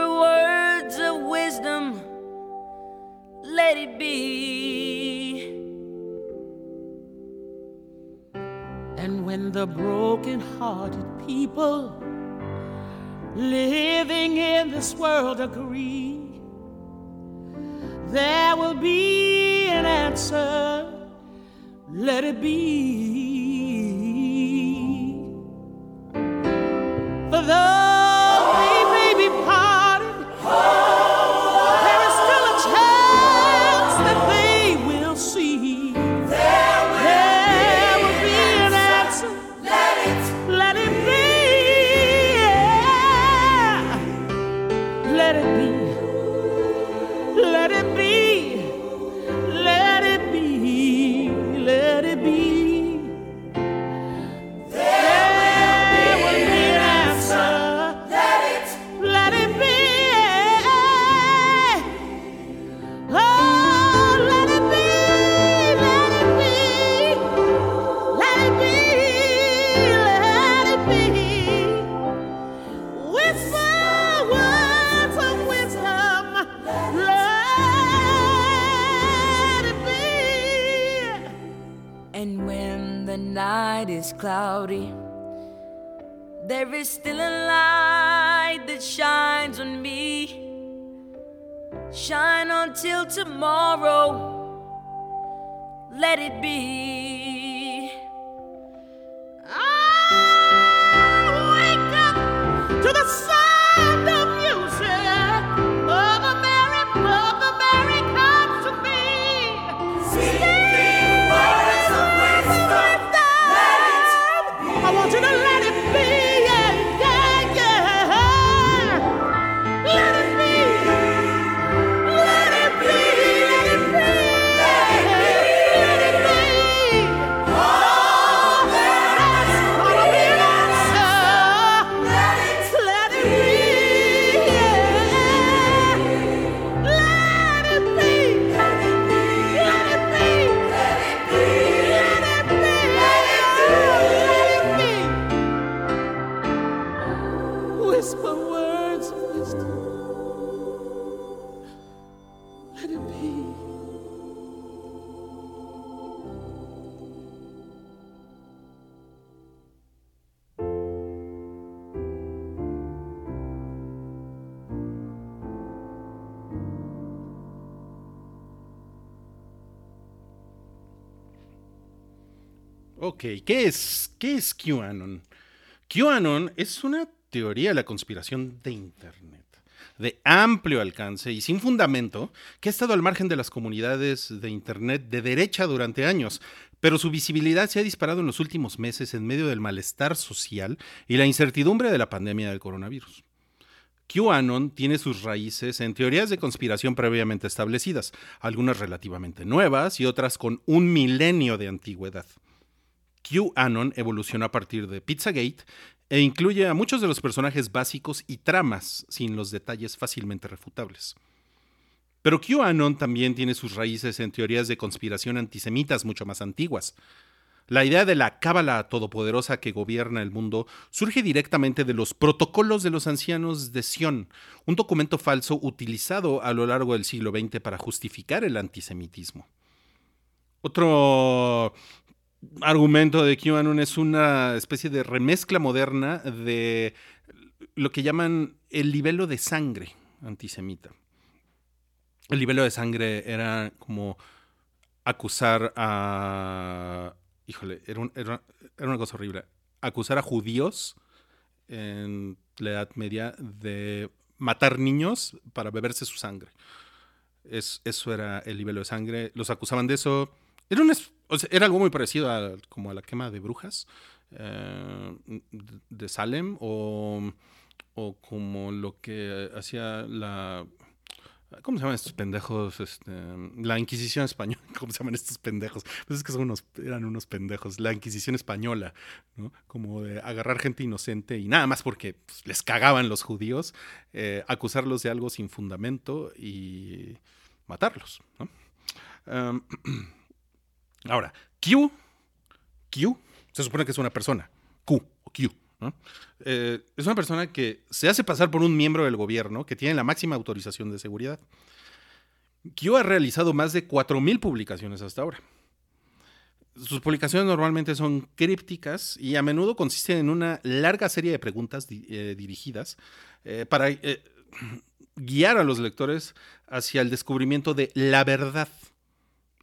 wisdom. Let it be. And when the broken-hearted people living in this world agree, there will be an answer. Let it be. Tomorrow. Let it be. ¿Qué es, qué es QAnon? QAnon es una teoría de la conspiración de Internet. de amplio alcance y sin fundamento que ha estado al margen de las comunidades de Internet de derecha durante años, pero su visibilidad se ha disparado en los últimos meses en medio del malestar social y la incertidumbre de la pandemia del coronavirus. QAnon tiene sus raíces en teorías de conspiración previamente establecidas, algunas relativamente nuevas y otras con un milenio de antigüedad. QAnon evolucionó a partir de Pizzagate e incluye a muchos de los personajes básicos y tramas sin los detalles fácilmente refutables. Pero QAnon también tiene sus raíces en teorías de conspiración antisemitas mucho más antiguas. La idea de la cábala todopoderosa que gobierna el mundo surge directamente de los protocolos de los ancianos de Sion, un documento falso utilizado a lo largo del siglo XX para justificar el antisemitismo. Otro argumento de QAnon es una especie de remezcla moderna de lo que llaman el libelo de sangre antisemita. El libelo de sangre era como acusar a... Híjole, era, un- era- una cosa horrible. Acusar a judíos en la Edad Media de matar niños para beberse su sangre. Es, eso era el libelo de sangre. Los acusaban de eso. Era, algo muy parecido a, como a la quema de brujas eh, de Salem o, o como lo que hacía la... ¿Cómo se llaman estos pendejos? Este, la Inquisición española. ¿Cómo se llaman estos pendejos? Pues es que son unos, eran unos pendejos. La Inquisición española, ¿no? Como de agarrar gente inocente y nada más porque pues, les cagaban los judíos, eh, acusarlos de algo sin fundamento y matarlos, ¿no? Um, ahora, Q, Q, se supone que es una persona, Q o Q, ¿no? Eh, es una persona que se hace pasar por un miembro del gobierno que tiene la máxima autorización de seguridad. Q ha realizado más de 4.000 publicaciones hasta ahora. Sus publicaciones normalmente son crípticas y a menudo consisten en una larga serie de preguntas eh, dirigidas eh, para guiar a los lectores hacia el descubrimiento de la verdad.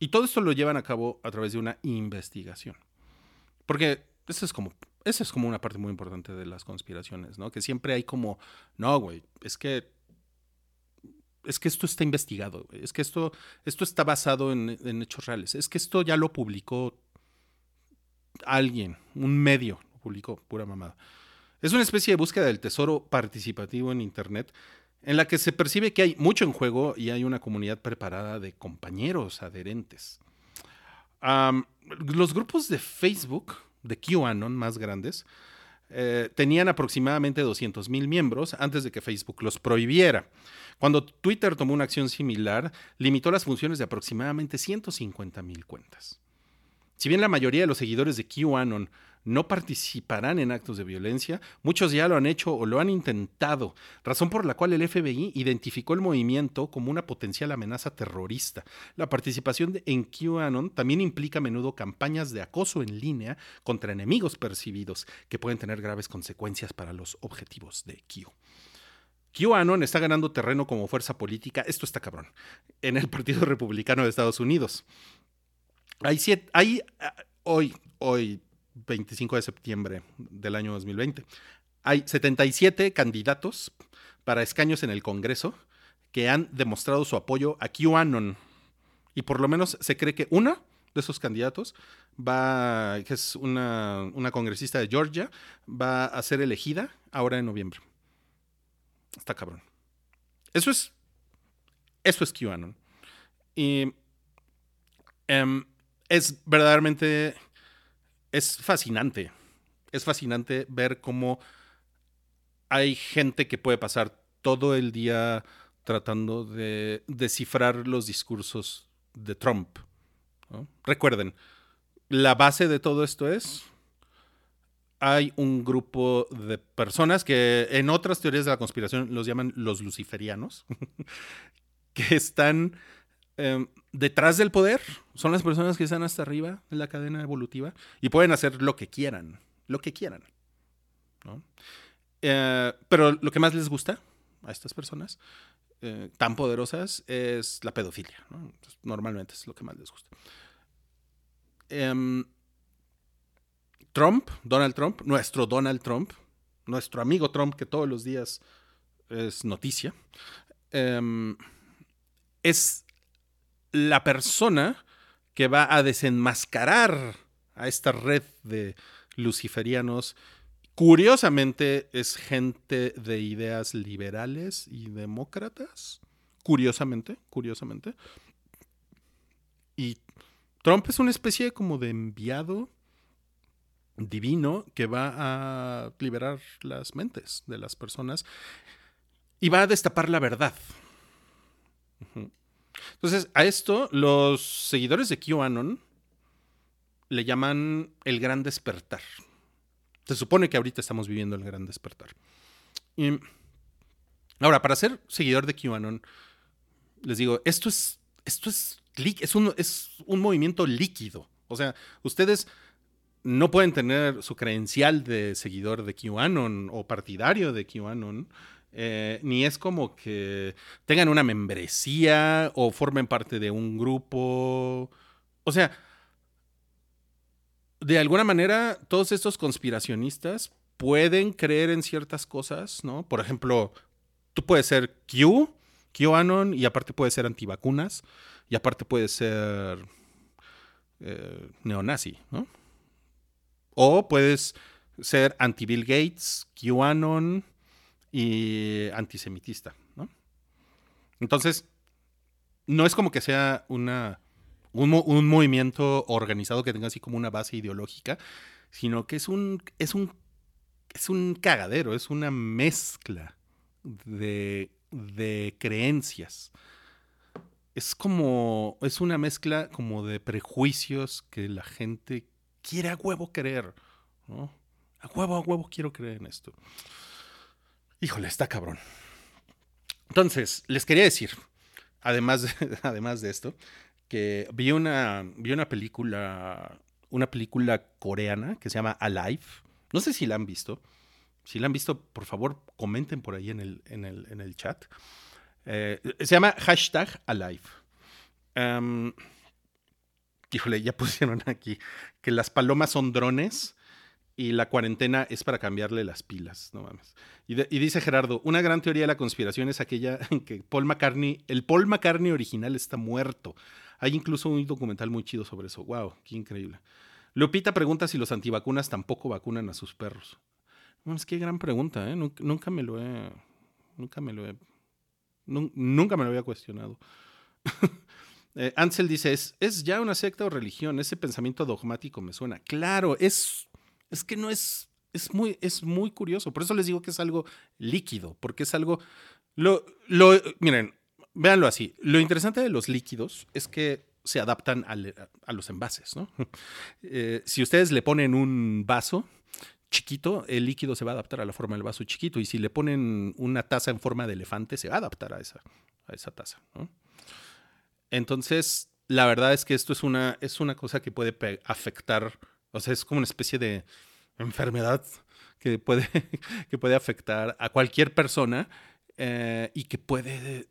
Y todo esto lo llevan a cabo a través de una investigación. Porque eso es como, es como una parte muy importante de las conspiraciones, ¿no? Que siempre hay como, no, güey, es que es que esto está investigado, es que esto, esto está basado en, en hechos reales, es que esto ya lo publicó alguien, un medio, lo publicó, pura mamada. Es una especie de búsqueda del tesoro participativo en Internet en la que se percibe que hay mucho en juego y hay una comunidad preparada de compañeros adherentes. Los grupos de Facebook de QAnon más grandes eh, tenían aproximadamente 200 mil miembros antes de que Facebook los prohibiera. Cuando Twitter tomó una acción similar, limitó las funciones de aproximadamente 150 mil cuentas. Si bien la mayoría de los seguidores de QAnon no participarán en actos de violencia, muchos ya lo han hecho o lo han intentado, razón por la cual el FBI identificó el movimiento como una potencial amenaza terrorista. La participación de- en QAnon también implica a menudo campañas de acoso en línea contra enemigos percibidos que pueden tener graves consecuencias para los objetivos de Q. QAnon está ganando terreno como fuerza política, esto está cabrón, en el Partido Republicano de Estados Unidos. Hay, siete, hay ah, hoy, hoy, 25 de septiembre del año 2020, hay 77 candidatos para escaños en el Congreso que han demostrado su apoyo a QAnon. Y por lo menos se cree que uno de esos candidatos va, que es una, una congresista de Georgia, va a ser elegida ahora en noviembre. Está cabrón. Eso es. Eso es QAnon. Y. em, es verdaderamente. Es fascinante. Es fascinante ver cómo hay gente que puede pasar todo el día tratando de descifrar los discursos de Trump. Recuerden, la base de todo esto es hay un grupo de personas que en otras teorías de la conspiración los llaman los luciferianos, que están eh, detrás del poder, son las personas que están hasta arriba de la cadena evolutiva y pueden hacer lo que quieran, lo que quieran. ¿no? Eh, pero lo que más les gusta a estas personas eh, tan poderosas es la pedofilia. normalmente es lo que más les gusta. Em, Trump, Donald Trump, nuestro Donald Trump, nuestro amigo Trump que todos los días es noticia, em, es la persona que va a desenmascarar a esta red de luciferianos. Curiosamente es gente de ideas liberales y demócratas. Curiosamente, curiosamente. Y Trump es una especie como de enviado divino que va a liberar las mentes de las personas y va a destapar la verdad. Entonces, a esto los seguidores de QAnon le llaman el gran despertar. Se supone que ahorita estamos viviendo el gran despertar. Y ahora, para ser seguidor de QAnon, les digo, esto es, esto es, es, un, es un movimiento líquido. O sea, ustedes no pueden tener su credencial de seguidor de QAnon o partidario de QAnon, eh, ni es como que tengan una membresía o formen parte de un grupo. O sea, de alguna manera, todos estos conspiracionistas pueden creer en ciertas cosas, ¿no? Por ejemplo, tú puedes ser Q, QAnon, y aparte puedes ser antivacunas, y aparte puedes ser eh, neonazi, ¿no? O puedes ser anti-Bill Gates, QAnon y antisemitista, ¿no? Entonces, no es como que sea una, un, mo- un movimiento organizado que tenga así como una base ideológica, sino que es un, es un, es un cagadero, es una mezcla de, de creencias. Es como, es una mezcla como de prejuicios que la gente quiere a huevo creer, ¿no? A huevo, a huevo quiero creer en esto. Híjole, está cabrón. Entonces, les quería decir, además de, además de esto, que vi una, vi una película, una película coreana que se llama Alive. No sé si la han visto. Si la han visto, por favor, comenten por ahí en el, en el, en el chat. Eh, se llama hashtag Alive. Em, híjole, ya pusieron aquí que las palomas son drones y la cuarentena es para cambiarle las pilas, no mames. Y, dice Gerardo, una gran teoría de la conspiración es aquella en que Paul McCartney, el Paul McCartney original está muerto. Hay incluso un documental muy chido sobre eso. Wow, qué increíble. Lupita pregunta si los antivacunas tampoco vacunan a sus perros. No, es que gran pregunta, ¿eh? Nunca, me lo he, nunca me lo he, nun- nunca me lo había cuestionado. Eh, Ansel dice, es, es ya una secta o religión, ese pensamiento dogmático me suena. Claro, es, es que no es, es muy, es muy curioso. Por eso les digo que es algo líquido, porque es algo, lo, lo, miren, véanlo así. Lo interesante de los líquidos es que se adaptan a, los envases, ¿no? Eh, si ustedes le ponen un vaso chiquito, el líquido se va a adaptar a la forma del vaso chiquito. Y si le ponen una taza en forma de elefante, se va a adaptar a esa, a esa taza. Entonces, la verdad es que esto es una, es una cosa que puede afectar, o sea, es como una especie de enfermedad que puede, que puede afectar a cualquier persona eh, y que puede,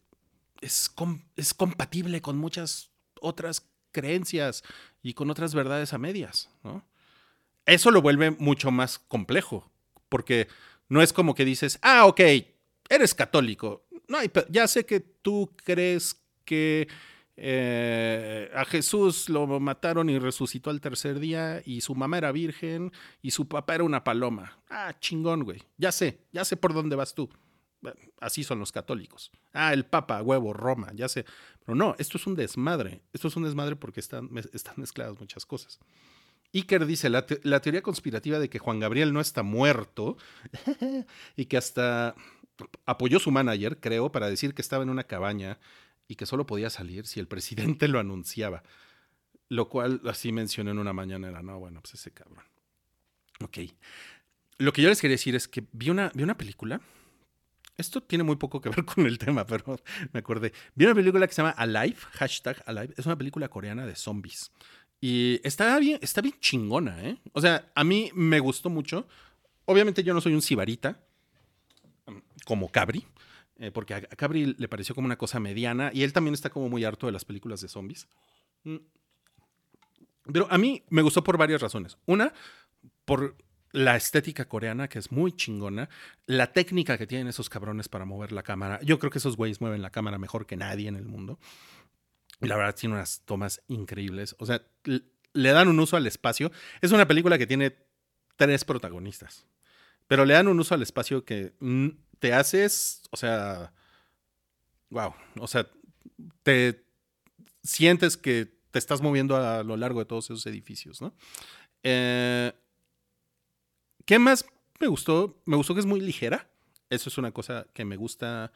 es, es compatible con muchas otras creencias y con otras verdades a medias, ¿no? Eso lo vuelve mucho más complejo, porque no es como que dices, ah, ok, eres católico. No ya sé que tú crees que eh, a Jesús lo mataron y resucitó al tercer día y su mamá era virgen y su papá era una paloma. Ah, chingón, güey. Ya sé, ya sé por dónde vas tú. Así son los católicos. Ah, el Papa, huevo, Roma, ya sé. Pero no, esto es un desmadre. Esto es un desmadre porque están, están mezcladas muchas cosas. Iker dice, la, la teoría conspirativa de que Juan Gabriel no está muerto y que hasta apoyó su manager, creo, para decir que estaba en una cabaña y que solo podía salir si el presidente lo anunciaba. Lo cual así mencioné en una mañana era, no, bueno, pues ese cabrón. Ok. Lo que yo les quería decir es que vi una, vi una película. Esto tiene muy poco que ver con el tema, pero me acordé. Vi una película que se llama Alive, hashtag Alive. Es una película coreana de zombies. Y está bien, está bien chingona, ¿eh? O sea, a mí me gustó mucho. Obviamente yo no soy un sibarita, como Cabri, eh, porque a, Cabri le pareció como una cosa mediana y él también está como muy harto de las películas de zombies. Mm. Pero a mí me gustó por varias razones. Una, por la estética coreana, que es muy chingona, la técnica que tienen esos cabrones para mover la cámara. Yo creo que esos güeyes mueven la cámara mejor que nadie en el mundo. Y la verdad tiene unas tomas increíbles. O sea, le dan un uso al espacio. Es una película que tiene tres protagonistas. Pero le dan un uso al espacio que mm, te haces, o sea, wow, o sea, te sientes que te estás moviendo a lo largo de todos esos edificios, ¿no? Eh, ¿Qué más me gustó? Me gustó que es muy ligera. Eso es una cosa que me gusta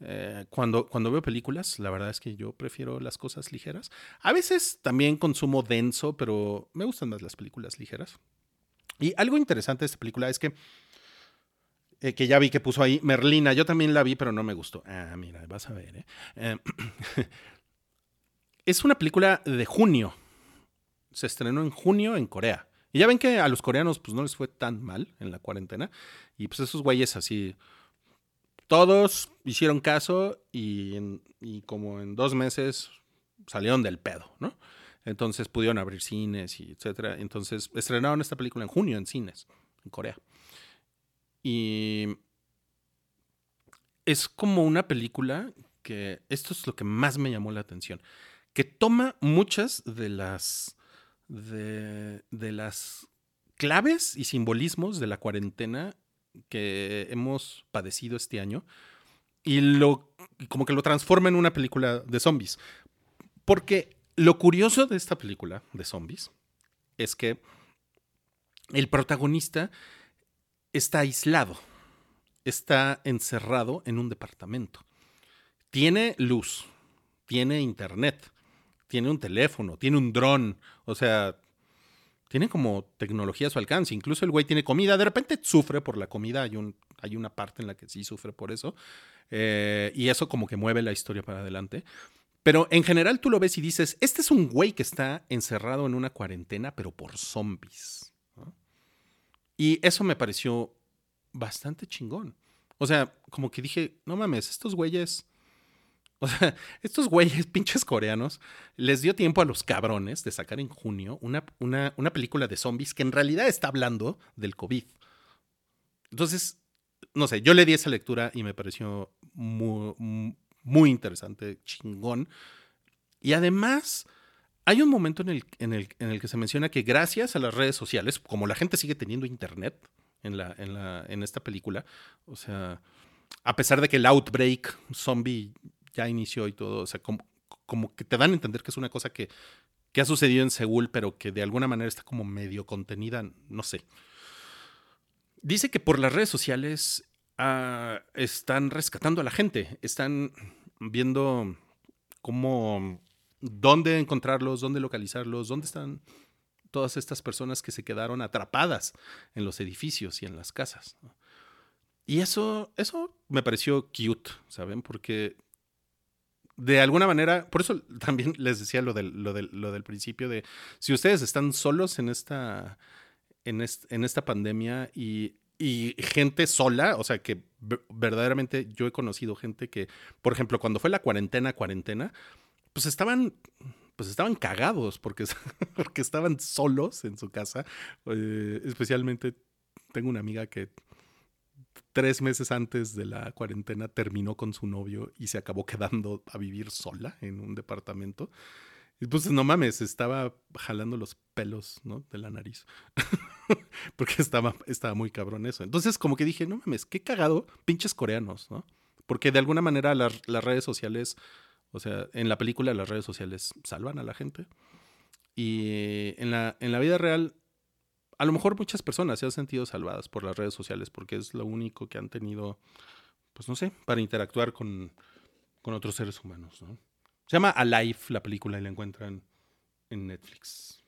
eh, cuando, cuando veo películas. La verdad es que yo prefiero las cosas ligeras. A veces también consumo denso, pero me gustan más las películas ligeras. Y algo interesante de esta película es que, eh, que ya vi que puso ahí Merlina. Yo también la vi, pero no me gustó. Ah, mira, vas a ver. ¿eh? Eh, es una película de junio. Se estrenó en junio en Corea. Y ya ven que a los coreanos pues no les fue tan mal en la cuarentena. Y pues esos güeyes así, todos hicieron caso y, en- y como en dos meses salieron del pedo, ¿no? Entonces pudieron abrir cines y etcétera. Entonces estrenaron esta película en junio en cines, en Corea. Y es como una película que, esto es lo que más me llamó la atención, que toma muchas de las, de, de las claves y simbolismos de la cuarentena que hemos padecido este año y lo como que lo transforma en una película de zombies. Porque lo curioso de esta película de zombies es que el protagonista está aislado, está encerrado en un departamento. Tiene luz, tiene internet, tiene un teléfono, tiene un dron, o sea, tiene como tecnología a su alcance. Incluso el güey tiene comida, de repente sufre por la comida, hay, un, hay una parte en la que sí sufre por eso, eh, y eso como que mueve la historia para adelante. Pero en general tú lo ves y dices, este es un güey que está encerrado en una cuarentena, pero por zombies. Y eso me pareció bastante chingón. O sea, como que dije, no mames, estos güeyes... O sea, estos güeyes pinches coreanos les dio tiempo a los cabrones de sacar en junio una, una, una película de zombies que en realidad está hablando del COVID. Entonces, no sé, yo le di esa lectura y me pareció muy, muy interesante, chingón. Y además, hay un momento en el, en, el, en el que se menciona que gracias a las redes sociales, como la gente sigue teniendo internet en, la, en, la, en esta película, o sea, a pesar de que el outbreak zombie ya inició y todo, o sea, como, como que te dan a entender que es una cosa que, que ha sucedido en Seúl, pero que de alguna manera está como medio contenida, no sé. Dice que por las redes sociales uh, están rescatando a la gente, están viendo cómo, dónde encontrarlos, dónde localizarlos, dónde están todas estas personas que se quedaron atrapadas en los edificios y en las casas. Y eso, eso me pareció cute, ¿saben? Porque de alguna manera, por eso también les decía lo del, lo del, lo del principio de si ustedes están solos en esta, en, est, en esta pandemia y, y, gente sola, o sea que verdaderamente yo he conocido gente que, por ejemplo, cuando fue la cuarentena, cuarentena, pues estaban, pues estaban cagados porque, porque estaban solos en su casa. Eh, especialmente tengo una amiga que tres meses antes de la cuarentena terminó con su novio y se acabó quedando a vivir sola en un departamento. Y pues no mames, estaba jalando los pelos ¿no? de la nariz. Porque estaba, estaba muy cabrón eso. Entonces como que dije, no mames, qué cagado, pinches coreanos, ¿no? Porque de alguna manera las, las redes sociales, o sea, en la película las redes sociales salvan a la gente. Y en la, en la vida real a lo mejor muchas personas se han sentido salvadas por las redes sociales porque es lo único que han tenido, pues no sé, para interactuar con, con otros seres humanos. ¿no? Se llama Alive la película y la encuentran en Netflix.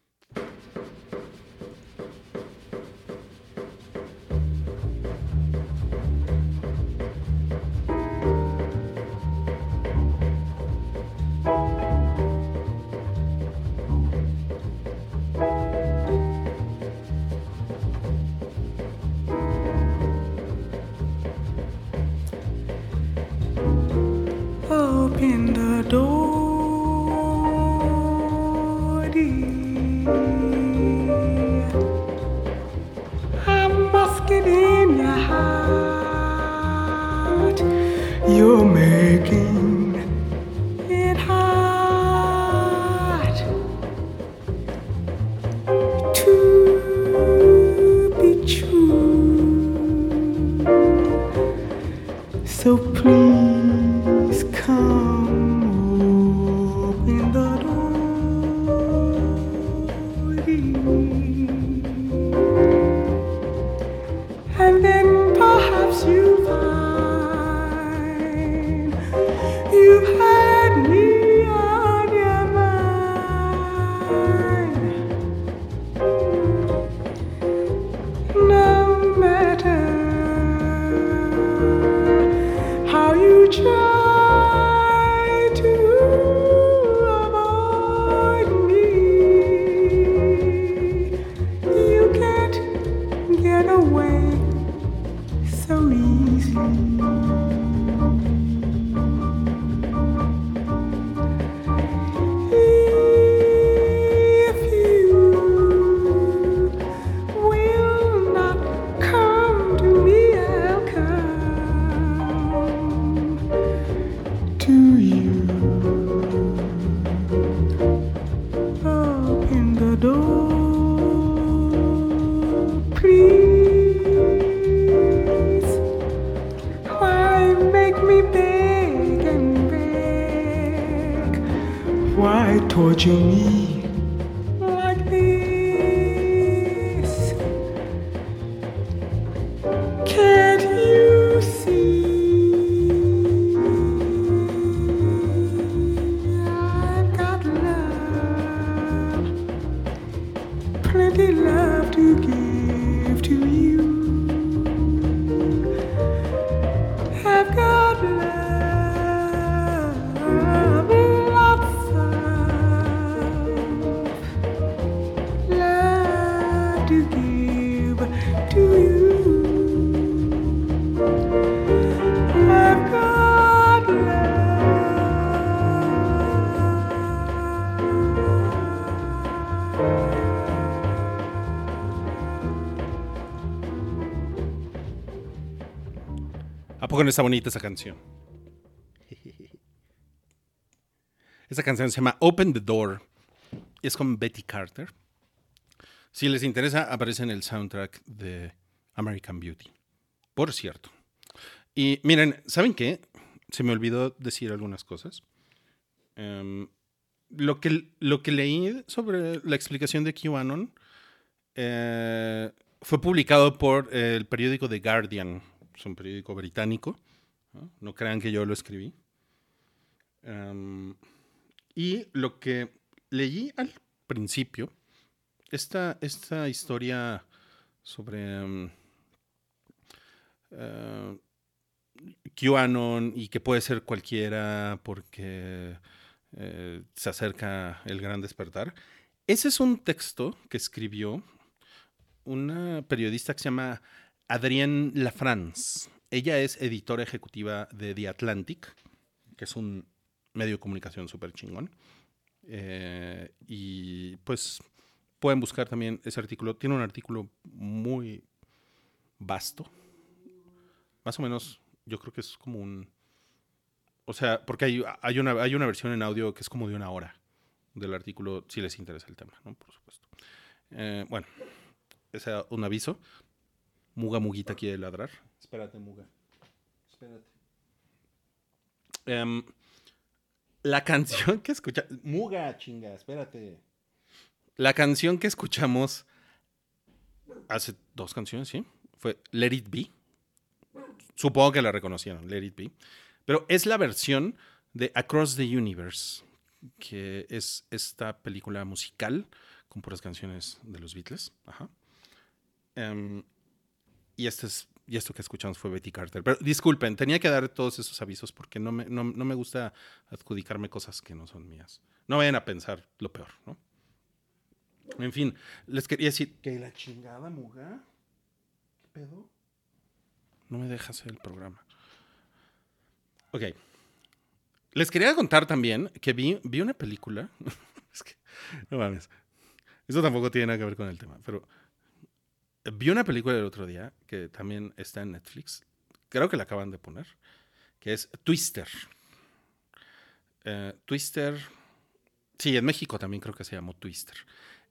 future. ¿A poco no está bonita esa canción? Esa canción se llama Open the Door. Es con Betty Carter. Si les interesa, aparece en el soundtrack de American Beauty. Por cierto. Y miren, ¿saben qué? Se me olvidó decir algunas cosas. Em, lo, que, lo que leí sobre la explicación de QAnon eh, fue publicado por el periódico The Guardian. Es un periódico británico. No, crean que yo lo escribí. Em, y lo que leí al principio, esta, esta historia sobre em, eh, QAnon y que puede ser cualquiera porque eh, se acerca el gran despertar. Ese es un texto que escribió una periodista que se llama Adrienne Lafrance. Ella es editora ejecutiva de The Atlantic, que es un medio de comunicación súper chingón. Eh, y pues pueden buscar también ese artículo. Tiene un artículo muy vasto. Más o menos, yo creo que es como un... O sea, porque hay, hay, una, hay una versión en audio que es como de una hora del artículo, si les interesa el tema, ¿no? Por supuesto. Eh, bueno, ese es un aviso. Muga Muguita quiere ladrar. Espérate, Muga. Espérate. Em, la canción que escucha... Muga, chinga, espérate. La canción que escuchamos hace dos canciones, ¿sí? Fue Let It Be. Supongo que la reconocieron, Let It Be. Pero es la versión de Across the Universe, que es esta película musical con puras canciones de los Beatles. Ajá. Em, y, este es, y esto que escuchamos fue Betty Carter. Pero disculpen, tenía que dar todos esos avisos porque no me, no, no me gusta adjudicarme cosas que no son mías. No vayan a pensar lo peor, ¿no? En fin, les quería decir que la chingada muga. ¿Qué pedo? No me deja hacer el programa. Ok. Les quería contar también que vi, vi una película. es que, no mames. Esto tampoco tiene nada que ver con el tema, pero vi una película el otro día que también está en Netflix. Creo que la acaban de poner. Que es Twister. Eh, Twister. Sí, en México también creo que se llamó Twister.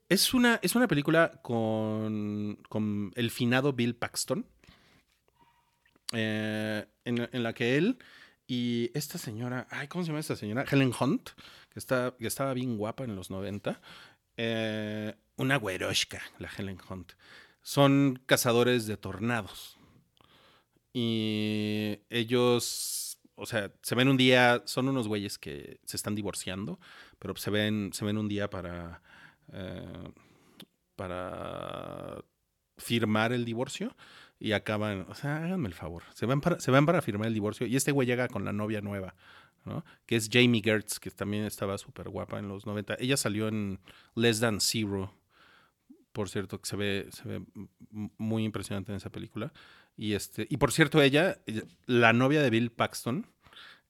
Es una, es una película con, con el finado Bill Paxton. eh, en, la que él Y esta señora, ay, ¿cómo se llama esta señora? Helen Hunt, que, está, que estaba bien guapa en los 90. Eh, una güeroshka, la Helen Hunt. Son cazadores de tornados. Y ellos, o sea, se ven un día, son unos güeyes que se están divorciando, pero se ven, se ven un día para, eh, para firmar el divorcio y acaban, o sea, háganme el favor, se van para, se para firmar el divorcio y este güey llega con la novia nueva, ¿no? Que es Jamie Gertz, que también estaba súper guapa en los 90. Ella salió en Less Than Zero, por cierto, que se ve, se ve muy impresionante en esa película. Y, este, y por cierto, ella, la novia de Bill Paxton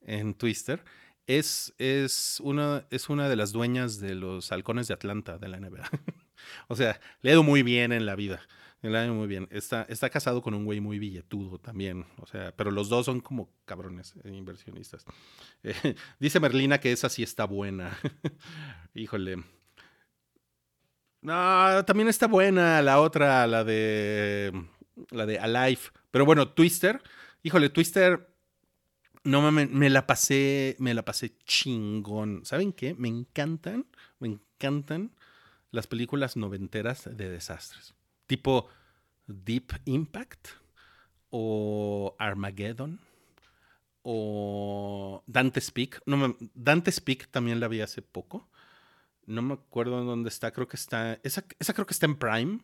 en Twister, es, es, una, es una de las dueñas de los halcones de Atlanta de la NBA. o sea, le ha ido muy bien en la vida. Le ha ido muy bien. Está, está casado con un güey muy billetudo también. O sea, pero los dos son como cabrones eh, inversionistas. Dice Merlina que esa sí está buena. Híjole. No, también está buena la otra, la de. La de Alive. Pero bueno, Twister. Híjole, Twister. No mames, me la pasé. Me la pasé chingón. ¿Saben qué? Me encantan. Me encantan las películas noventeras de desastres. Tipo Deep Impact. O Armageddon. O Dante's Peak. No, Dante's Peak también la vi hace poco. No me acuerdo en dónde está. Creo que está. Esa, esa creo que está en Prime.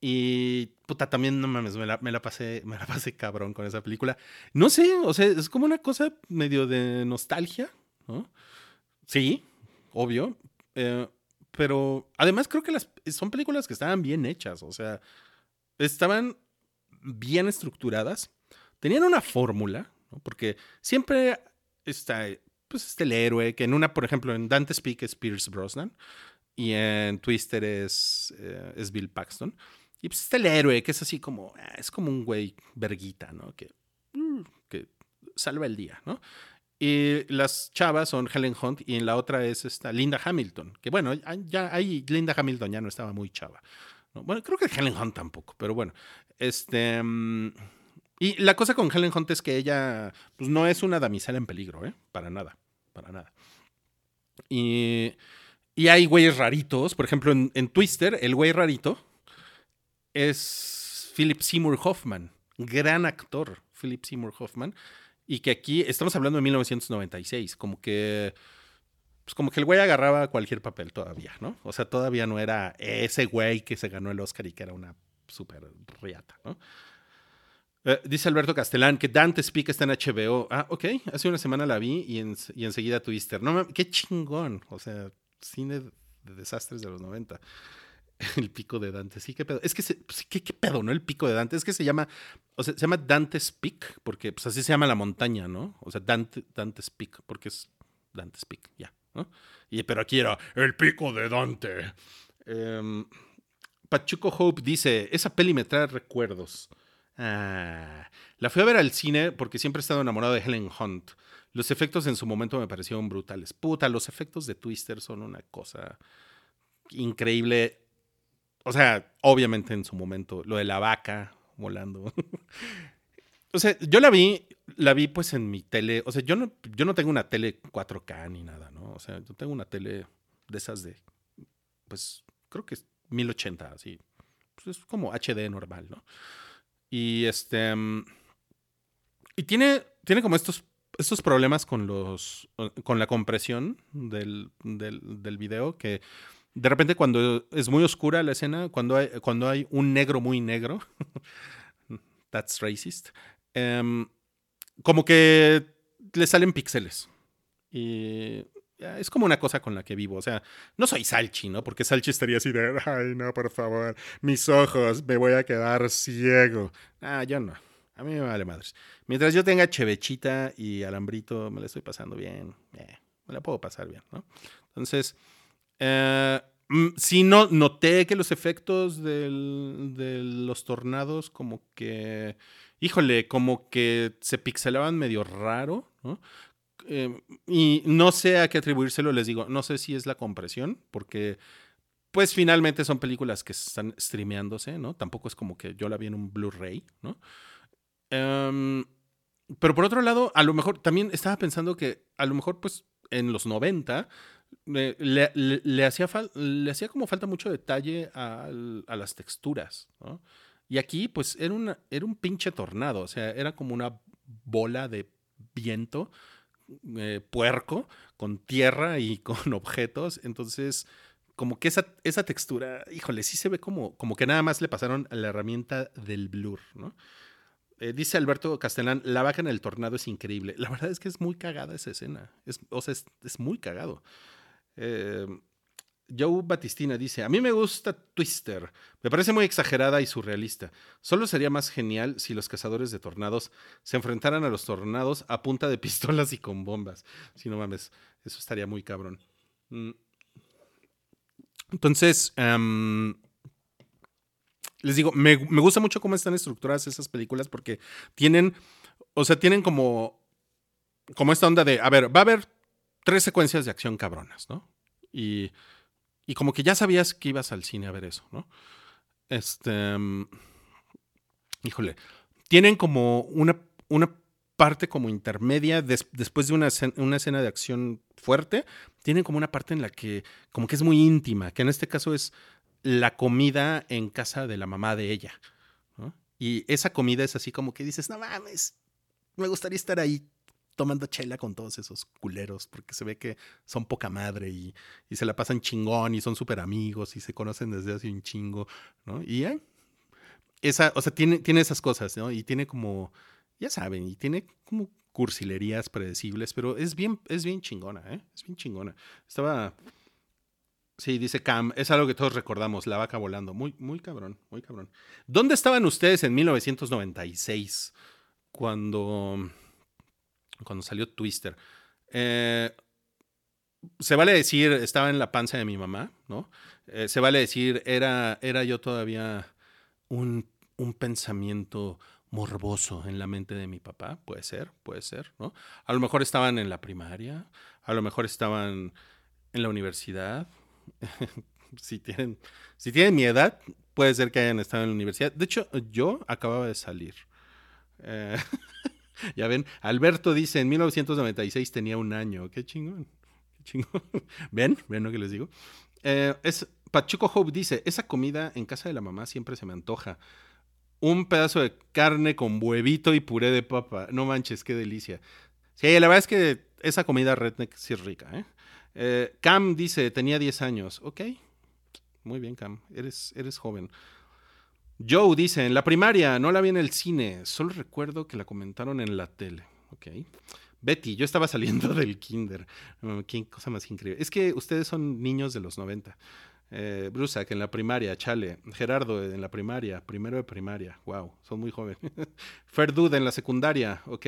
Y puta, también no mames, me la, me la pasé, me la pasé cabrón con esa película. No sé, o sea, es como una cosa medio de nostalgia, ¿no? Sí, obvio. eh, pero además creo que las son películas que estaban bien hechas. O sea, estaban bien estructuradas. Tenían una fórmula. Porque siempre está, pues, está el héroe, que en una, por ejemplo, en Dante's Peak es Pierce Brosnan y en Twister es, eh, es Bill Paxton. Y pues está el héroe, que es así como, ah, es como un güey verguita, ¿no? Que, mm, que salva el día, ¿no? Y las chavas son Helen Hunt y en la otra es esta Linda Hamilton, que bueno, ya- ahí Linda Hamilton ya no estaba muy chava. ¿no? Bueno, creo que Helen Hunt tampoco, pero bueno. Este. mm, y la cosa con Helen Hunt es que ella pues, no es una damisela en peligro, ¿eh? Para nada, para nada. Y, y hay güeyes raritos, por ejemplo, en, en Twister, el güey rarito es Philip Seymour Hoffman, gran actor, Philip Seymour Hoffman, y que aquí estamos hablando de 1996, como que pues como que el güey agarraba cualquier papel todavía, ¿no? O sea, todavía no era ese güey que se ganó el Oscar y que era una súper riata, ¿no? Eh, dice Alberto Castellán que Dante Speak está en HBO. Ah, ok. Hace una semana la vi y, en- y enseguida Twister. No, qué chingón. O sea, cine de desastres de los 90. El pico de Dante. Sí, qué pedo. Es que, se- pues, ¿qué, qué pedo, ¿no? El pico de Dante. Es que se llama, o sea, se llama Dante's Peak, porque pues así se llama la montaña, ¿no? O sea, Dante, Dante's Peak, porque es Dante's Peak, ya, ¿no? Y, pero aquí era el pico de Dante. Em, Pachuco Hope dice, esa peli me trae recuerdos. Ah, la fui a ver al cine porque siempre he estado enamorado de Helen Hunt. Los efectos en su momento me parecieron brutales. Puta, los efectos de Twister son una cosa increíble. O sea, obviamente en su momento, lo de la vaca volando. o sea, yo la vi, la vi pues en mi tele. O sea, yo no, yo no tengo una tele 4K ni nada, ¿no? O sea, yo tengo una tele de esas de, pues, creo que es 1080, así. Pues es como HD normal, ¿no? Y este. mm, Y tiene, tiene como estos, estos problemas con los. con la compresión del, del, video. Que de repente, cuando es muy oscura la escena, cuando hay, cuando hay un negro muy negro. that's racist. em, como que le salen píxeles. Y es como una cosa con la que vivo. O sea, no soy Salchi, ¿no? Porque Salchi estaría así de, ay, no, por favor, mis ojos, me voy a quedar ciego. Ah, yo no. A mí me vale madres. Mientras yo tenga chevechita y alambrito, me la estoy pasando bien. Eh, me la puedo pasar bien, ¿no? Entonces, eh, mm, sí, no, noté que los efectos del- de los tornados, como que, híjole, como que se pixelaban medio raro, ¿no? Eh, y no sé a qué atribuírselo, les digo, no sé si es la compresión, porque pues finalmente son películas que están streameándose, ¿no? Tampoco es como que yo la vi en un Blu-ray, ¿no? Em, pero por otro lado, a lo mejor también estaba pensando que a lo mejor, pues, en los 90 eh, le, hacía le hacía como falta mucho detalle al- a, las texturas, ¿no? Y aquí, pues, era, una, era un pinche tornado, o sea, era como una bola de viento eh, puerco con tierra y con objetos. Entonces, como que esa, esa textura, híjole, sí se ve como, como que nada más le pasaron a la herramienta del blur, ¿no? Eh, dice Alberto Castellán, la vaca en el tornado es increíble. La verdad es que es muy cagada esa escena. Es, o sea, es, es muy cagado. Eh, Joe Batistina dice, a mí me gusta Twister. Me parece muy exagerada y surrealista. Solo sería más genial si los cazadores de tornados se enfrentaran a los tornados a punta de pistolas y con bombas. Si no mames, eso estaría muy cabrón. Mm. Entonces, em, les digo, me, me gusta mucho cómo están estructuradas esas películas porque tienen, o sea, tienen como, como esta onda de, a ver, va a haber tres secuencias de acción cabronas, ¿no? Y, y como que ya sabías que ibas al cine a ver eso, ¿no? Este, mm, híjole, tienen como una, una parte como intermedia des- después de una, escen- una escena de acción fuerte, tienen como una parte en la que como que es muy íntima, que en este caso es la comida en casa de la mamá de ella. Y esa comida es así como que dices, no mames, me gustaría estar ahí tomando chela con todos esos culeros, porque se ve que son poca madre y, y se la pasan chingón y son súper amigos y se conocen desde hace un chingo, ¿no? Y. Esa, o sea, tiene, tiene esas cosas, ¿no? Y tiene como, ya saben, y tiene como cursilerías predecibles, pero es bien, es bien chingona, ¿eh? Es bien chingona. Estaba, Sí, dice Cam, es algo que todos recordamos, la vaca volando. Muy, muy cabrón, muy cabrón. ¿Dónde estaban ustedes en 1996 cuando, cuando salió Twister? Eh, se vale decir, estaba en la panza de mi mamá, ¿no? Eh, se vale decir, era, era yo todavía un, un pensamiento morboso en la mente de mi papá. Puede ser, puede ser, ¿no? A lo mejor estaban en la primaria, a lo mejor estaban en la universidad. si, tienen, si tienen mi edad, puede ser que hayan estado en la universidad. De hecho, yo acababa de salir. Eh, ya ven, Alberto dice, en 1996 tenía un año. Qué chingón. Qué chingón. ¿Ven? ¿Ven lo que les digo? Eh, es, Pachuco Hope dice, esa comida en casa de la mamá siempre se me antoja. Un pedazo de carne con huevito y puré de papa. No manches, qué delicia. Sí, la verdad es que esa comida redneck sí es rica, ¿eh? Eh, Cam dice, tenía 10 años. Ok, muy bien, Cam, eres, eres joven. Joe dice, en la primaria, no la vi en el cine, solo recuerdo que la comentaron en la tele. Ok. Betty, yo estaba saliendo del kinder. Mm, Qué cosa más increíble. Es que ustedes son niños de los 90. Eh, Brusa, que en la primaria, Chale. Gerardo, en la primaria, primero de primaria. Wow, son muy jóvenes. Ferdude, en la secundaria. Ok.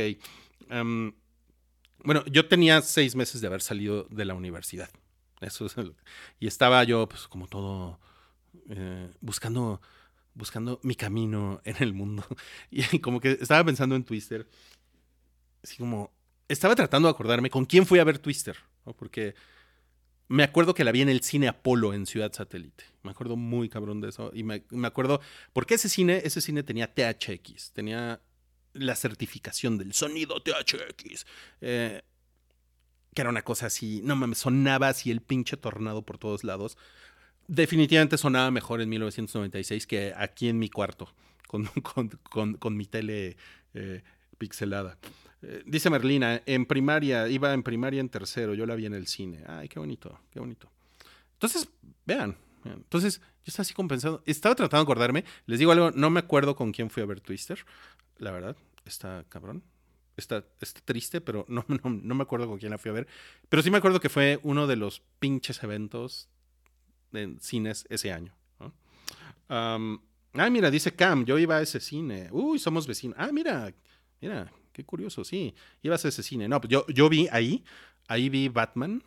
Em, bueno, yo tenía seis meses de haber salido de la universidad. Eso y estaba yo, pues, como todo eh, buscando, buscando mi camino en el mundo. Y como que estaba pensando en Twister. Así como, estaba tratando de acordarme con quién fui a ver Twister, ¿no? Porque me acuerdo que la vi en el cine Apolo en Ciudad Satélite. Me acuerdo muy cabrón de eso. Y me, me acuerdo, porque ese cine, ese cine tenía THX, tenía la certificación del sonido THX. eh, que era una cosa así, no mames, sonaba así el pinche tornado por todos lados. Definitivamente sonaba mejor en 1996 que aquí en mi cuarto, con, con, con- con mi tele eh, pixelada. Eh, dice Merlina, en primaria, iba en primaria en tercero, yo la vi en el cine. Ay, qué bonito, qué bonito. Entonces, vean. Entonces, yo estaba así como pensando, estaba tratando de acordarme, les digo algo, no me acuerdo con quién fui a ver Twister, la verdad, está cabrón. Está, está triste, pero no, no, no me acuerdo con quién la fui a ver. Pero sí me acuerdo que fue uno de los pinches eventos en cines ese año. ah, mira, dice Cam, yo iba a ese cine. Uy, somos vecinos. Ah, mira, mira, qué curioso, sí. Ibas a ese cine. No, pues yo, yo vi ahí, ahí vi Batman,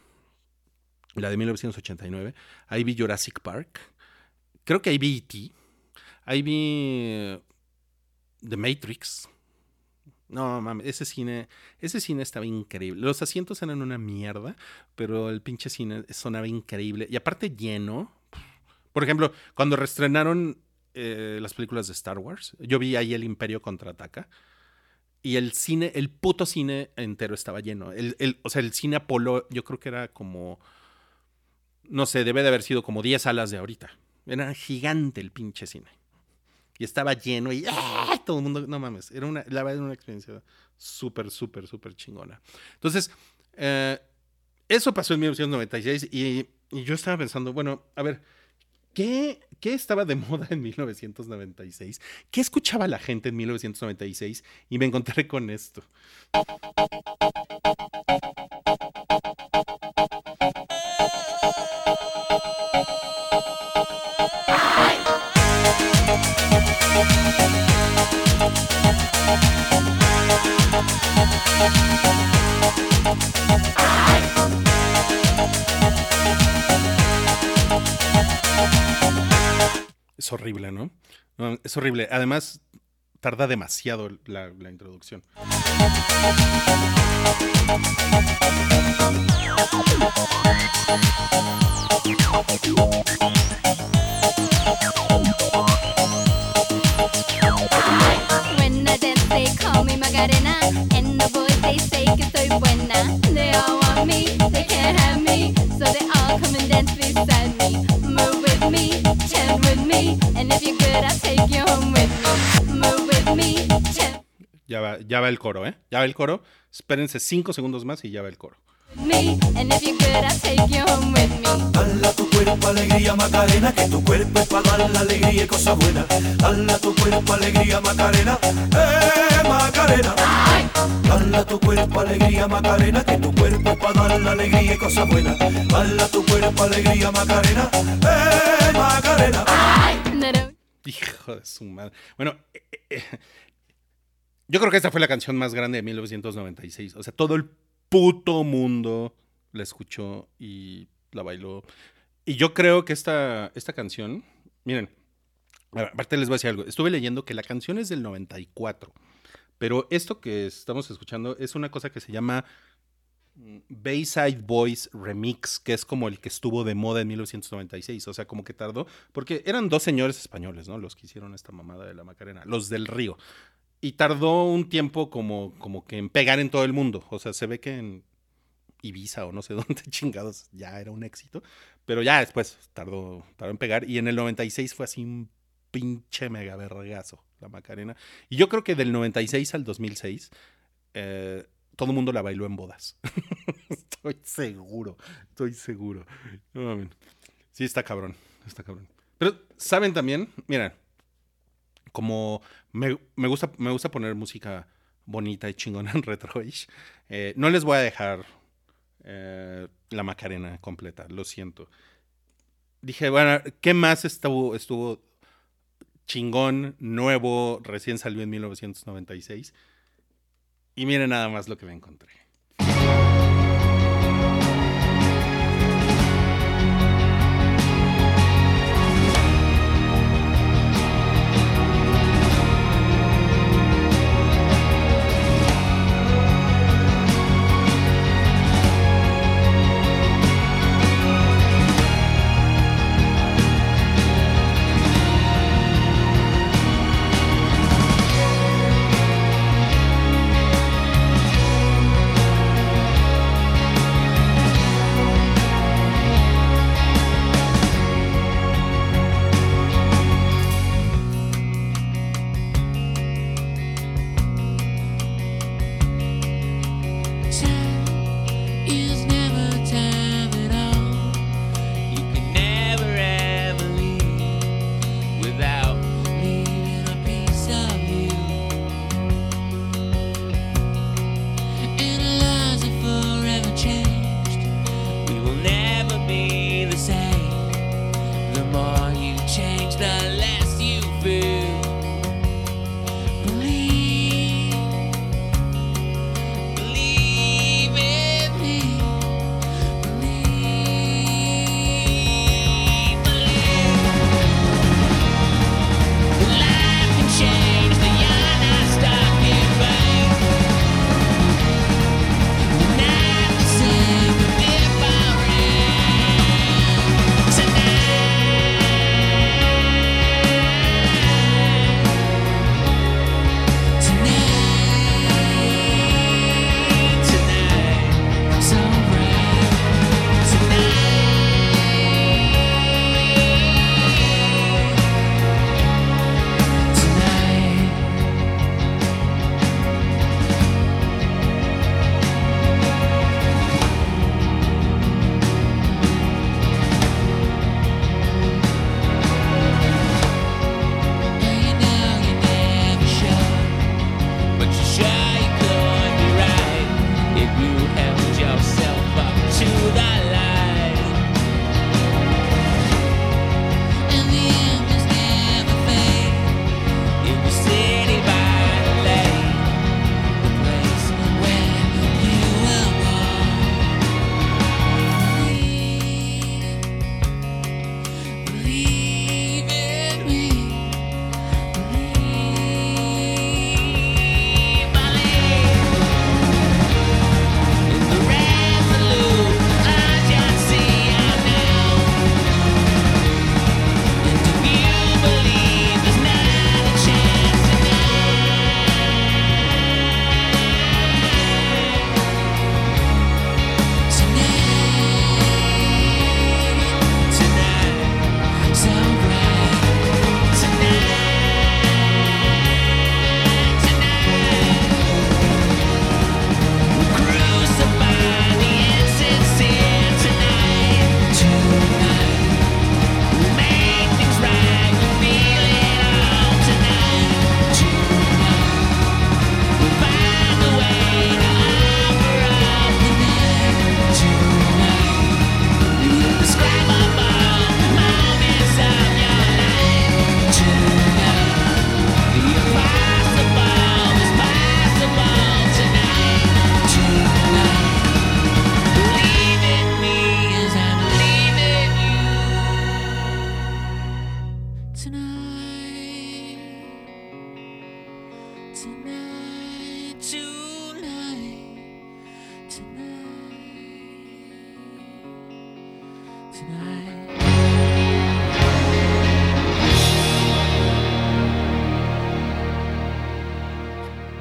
la de 1989. Ahí vi Jurassic Park. Creo que ahí vi E.T. Ahí vi eh, The Matrix. No, mames, ese cine, ese cine estaba increíble. Los asientos eran una mierda, pero el pinche cine sonaba increíble. Y aparte lleno. Por ejemplo, cuando reestrenaron eh, las películas de Star Wars, yo vi ahí El Imperio Contraataca. y el cine, el puto cine entero estaba lleno. El, el- o sea, el cine Apolo, yo creo que era como. No sé, debe de haber sido como 10 salas de ahorita. Era gigante el pinche cine. Y estaba lleno y ¡ah! todo el mundo, no mames, era una, la verdad era una experiencia súper, súper, súper chingona. Entonces, eh, eso pasó en 1996 y, y yo estaba pensando, bueno, a ver, ¿qué, ¿qué estaba de moda en 1996? ¿Qué escuchaba la gente en 1996? Y me encontré con esto. Es horrible, ¿no? Es horrible. Además, tarda demasiado la, la introducción. Ya va, ya va el coro, ¿eh? Ya va el coro. Espérense cinco segundos más y ya va el coro. Me. And if good, I'll take you home with me. Dala a tu cuerpo alegría Macarena, que tu cuerpo es para dar la alegría y cosas buenas. Dala tu cuerpo alegría Macarena, eh Macarena. Dala tu cuerpo alegría Macarena, que tu cuerpo es para dar la alegría y cosas buenas. Dala tu cuerpo alegría Macarena, eh Macarena. Hijo de su madre. Bueno, eh, eh, yo creo que esta fue la canción más grande de 1996. O sea, todo el puto mundo la escuchó y la bailó. Y yo creo que esta, esta canción, miren, aparte les voy a decir algo. Estuve leyendo que la canción es del 94, pero esto que estamos escuchando es una cosa que se llama mm, Bayside Boys Remix, que es como el que estuvo de moda en 1996, o sea, como que tardó, porque eran dos señores españoles, ¿no? Los que hicieron esta mamada de la Macarena, los del río. Y tardó un tiempo como, como que en pegar en todo el mundo, o sea, se ve que en Ibiza o no sé dónde chingados ya era un éxito, pero ya después tardó, tardó en pegar y en el 96 fue así un pinche mega vergazo la Macarena. Y yo creo que del 96 al 2006 eh, todo el mundo la bailó en bodas. estoy seguro, estoy seguro. Sí, está cabrón, está cabrón. Pero, ¿saben también? Miren, como me, me gusta, me gusta poner música bonita y chingona en retroish, eh, no les voy a dejar eh, la Macarena completa, lo siento. Dije, bueno, ¿qué más estuvo, estuvo chingón, nuevo, recién salió en 1996? Y miren nada más lo que me encontré.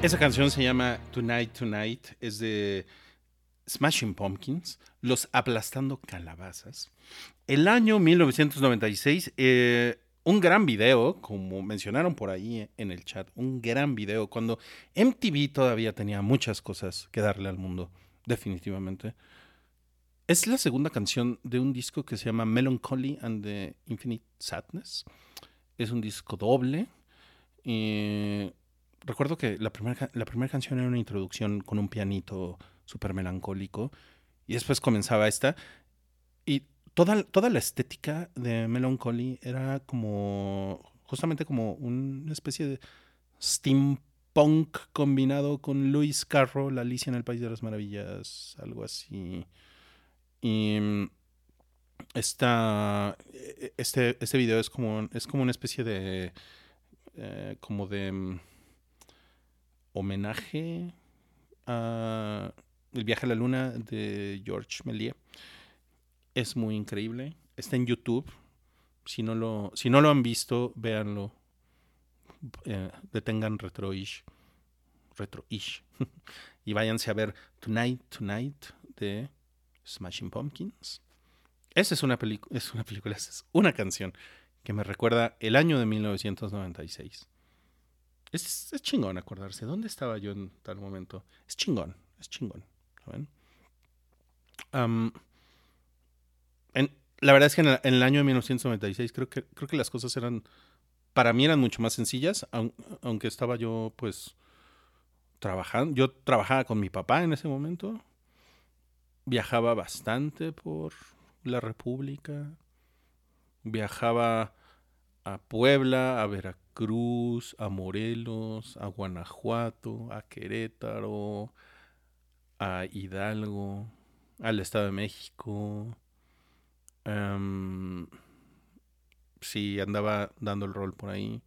Esa canción se llama Tonight Tonight, es de Smashing Pumpkins, Los Aplastando Calabazas. El año 1996, eh, un gran video, como mencionaron por ahí en el chat, un gran video, cuando MTV todavía tenía muchas cosas que darle al mundo, definitivamente. Es la segunda canción de un disco que se llama Melancholy and the Infinite Sadness. Es un disco doble. y recuerdo que la primera, la primera canción era una introducción con un pianito súper melancólico. Y después comenzaba esta. Y toda, toda la estética de Melancholy era como. Justamente como una especie de steampunk combinado con Lewis Carroll, La Alicia en el País de las Maravillas, algo así. Y. mm, Esta, e- este, este video es como, es como una especie de. eh, como de. Homenaje a El viaje a la luna de George Méliès. Es muy increíble. Está en YouTube. Si no lo, si no lo han visto, véanlo. Eh, detengan Retroish. Retroish. y váyanse a ver Tonight, Tonight de Smashing Pumpkins. Esa es una, es una película, es una canción que me recuerda el año de 1996. Es, es chingón acordarse. ¿Dónde estaba yo en tal momento? Es chingón, es chingón. ¿saben? La verdad es que en, el- en el año de 1996 creo que, creo que las cosas eran, para mí eran mucho más sencillas, aun- aunque estaba yo pues trabajando. Yo trabajaba con mi papá en ese momento. Viajaba bastante por la República. Viajaba a Puebla, a Veracruz, a Morelos, a Guanajuato, a Querétaro, a Hidalgo, al Estado de México. Em, sí, andaba dando el rol por ahí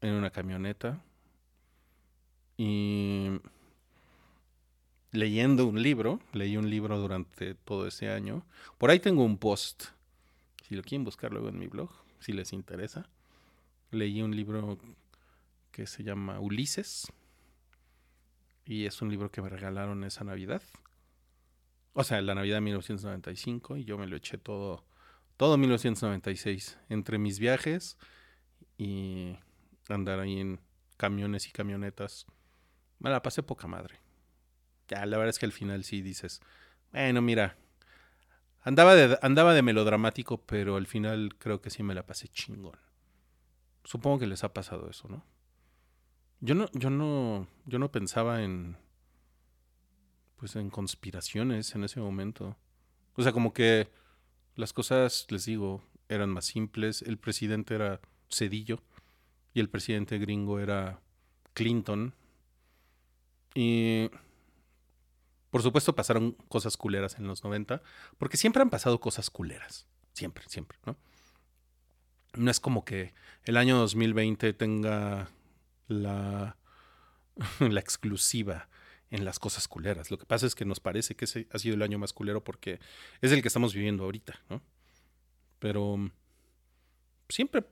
en una camioneta. Y leyendo un libro, leí un libro durante todo ese año. Por ahí tengo un post, si lo quieren buscar luego en mi blog, si les interesa. Leí un libro que se llama Ulises y es un libro que me regalaron esa Navidad. O sea, la Navidad de 1995 y yo me lo eché todo, todo 1996 entre mis viajes y andar ahí en camiones y camionetas. Me la pasé poca madre. Ya, la verdad es que al final sí dices, bueno, mira, andaba de, andaba de melodramático, pero al final creo que sí me la pasé chingón. Supongo que les ha pasado eso, ¿no? Yo no, yo no, yo no pensaba en, pues en conspiraciones en ese momento. O sea, como que las cosas, les digo, eran más simples. El presidente era Cedillo y el presidente gringo era Clinton. Y por supuesto pasaron cosas culeras en los 90, porque siempre han pasado cosas culeras. Siempre, siempre, ¿no? No es como que el año 2020 tenga la, la exclusiva en las cosas culeras. Lo que pasa es que nos parece que ese ha sido el año más culero porque es el que estamos viviendo ahorita, ¿no? Pero mm, siempre,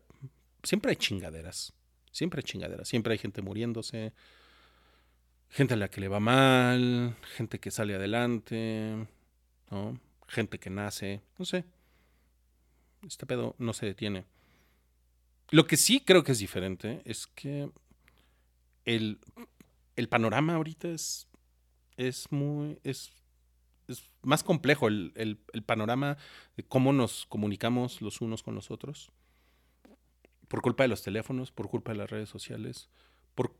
siempre hay chingaderas. Siempre hay chingaderas. Siempre hay gente muriéndose. Gente a la que le va mal. Gente que sale adelante. ¿no? Gente que nace. No sé. Este pedo no se detiene. Lo que sí creo que es diferente es que el, el panorama ahorita es, es muy. es, es más complejo el, el- el panorama de cómo nos comunicamos los unos con los otros. Por culpa de los teléfonos, por culpa de las redes sociales, por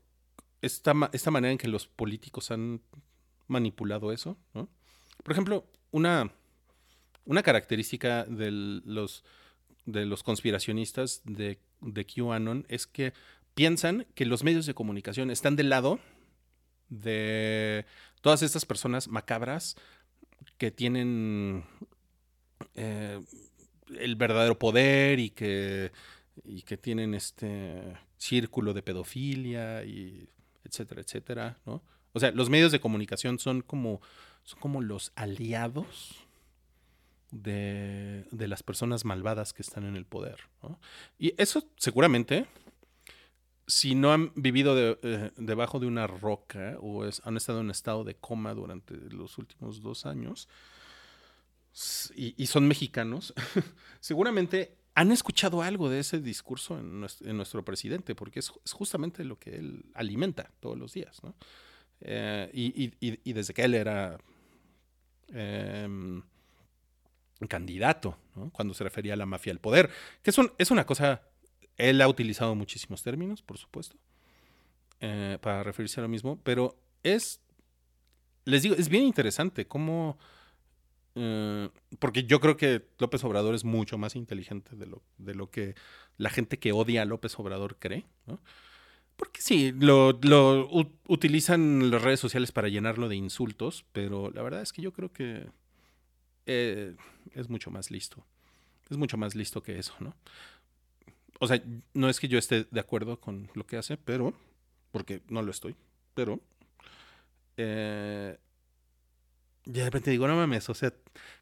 esta, esta manera en que los políticos han manipulado eso. ¿no? Por ejemplo, una, una característica de los, de los conspiracionistas de, de QAnon es que piensan que los medios de comunicación están del lado de todas estas personas macabras que tienen eh, el verdadero poder y que, y que tienen este círculo de pedofilia y etcétera, etcétera, ¿no? O sea, los medios de comunicación son como, son como los aliados de, de las personas malvadas que están en el poder. Y eso seguramente, si no han vivido eh, debajo de una roca o han estado en estado de coma durante los últimos dos años y son mexicanos, seguramente han escuchado algo de ese discurso en nuestro, en nuestro presidente, porque es, justamente lo que él alimenta todos los días. Eh, y, y- desde que él era em, candidato, cuando se refería a la mafia al poder, que es una cosa, él ha utilizado muchísimos términos, por supuesto, eh, para referirse a lo mismo, pero es, les digo, es bien interesante cómo, eh, porque yo creo que López Obrador es mucho más inteligente de lo, de lo que la gente que odia a López Obrador cree, ¿no? Porque sí, lo, lo utilizan las redes sociales para llenarlo de insultos, pero la verdad es que yo creo que eh, es mucho más listo. Es mucho más listo que eso, ¿no? O sea, no es que yo esté de acuerdo con lo que hace, pero, porque no lo estoy, pero, eh, de repente digo, no mames, o sea,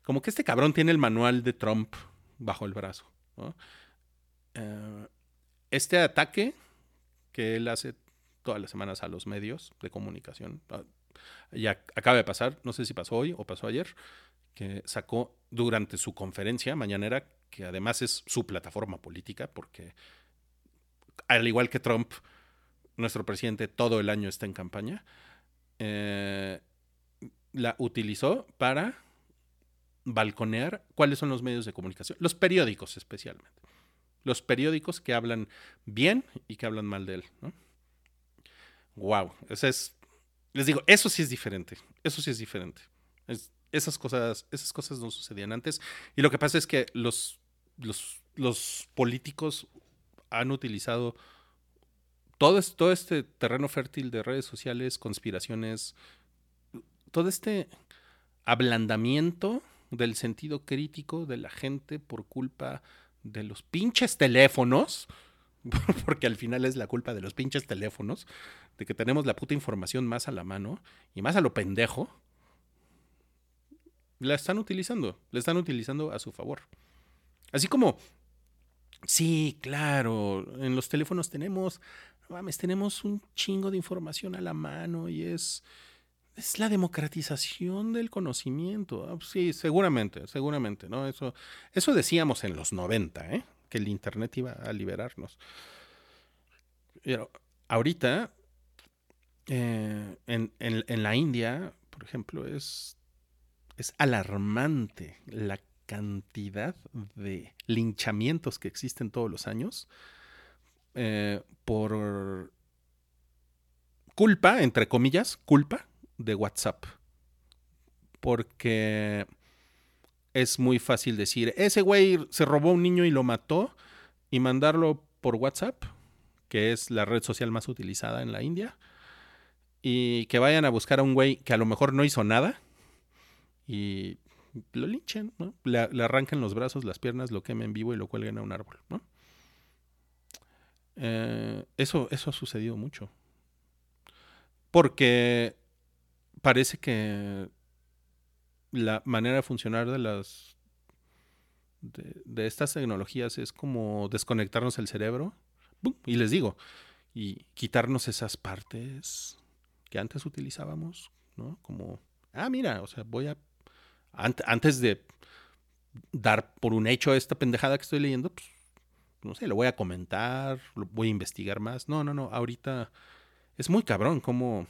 como que este cabrón tiene el manual de Trump bajo el brazo, ¿no? Eh, este ataque que él hace todas las semanas a los medios de comunicación, ah, ya acaba de pasar, no sé si pasó hoy o pasó ayer, que sacó durante su conferencia mañanera, que además es su plataforma política, porque al igual que Trump, nuestro presidente todo el año está en campaña, eh, la utilizó para balconear cuáles son los medios de comunicación, los periódicos especialmente. Los periódicos que hablan bien y que hablan mal de él. ¿no? Wow, eso es, les digo, eso sí es diferente, eso sí es diferente. Es- esas cosas, esas cosas no sucedían antes. Y lo que pasa es que los, los, los políticos han utilizado todo, todo este terreno fértil de redes sociales, conspiraciones, todo este ablandamiento del sentido crítico de la gente por culpa de los pinches teléfonos, porque al final es la culpa de los pinches teléfonos, de que tenemos la puta información más a la mano y más a lo pendejo, la están utilizando, la están utilizando a su favor. Así como, sí, claro, en los teléfonos tenemos, mames, tenemos un chingo de información a la mano y es, es la democratización del conocimiento. Ah, Sí, seguramente, seguramente, ¿no? Eso, eso decíamos en los 90, ¿eh? Que el Internet iba a liberarnos. Pero ahorita, eh, en, en- en la India, por ejemplo, es, es alarmante la cantidad de linchamientos que existen todos los años eh, por culpa, entre comillas, culpa de WhatsApp. Porque es muy fácil decir, ese güey se robó un niño y lo mató y mandarlo por WhatsApp, que es la red social más utilizada en la India, y que vayan a buscar a un güey que a lo mejor no hizo nada y lo linchen, ¿no? Le, le arranquen los brazos, las piernas, lo quemen vivo y lo cuelguen a un árbol. Eh, eso, eso ha sucedido mucho. Porque parece que la manera de funcionar de las de, estas tecnologías es como desconectarnos el cerebro ¡pum! y les digo y quitarnos esas partes que antes utilizábamos no como ah mira o sea voy a ant- antes de dar por un hecho esta pendejada que estoy leyendo pues no sé lo voy a comentar lo voy a investigar más no no no ahorita es muy cabrón como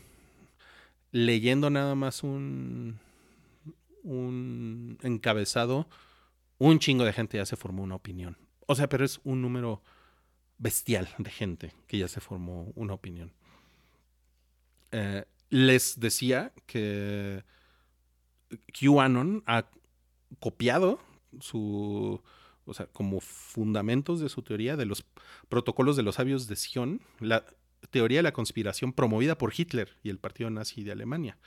leyendo nada más un un encabezado, un chingo de gente ya se formó una opinión. O sea, pero es un número bestial de gente que ya se formó una opinión. Eh, les decía que QAnon ha copiado su, o sea, como fundamentos de su teoría de los protocolos de los sabios de Sion, la teoría de la conspiración promovida por Hitler y el partido nazi de Alemania.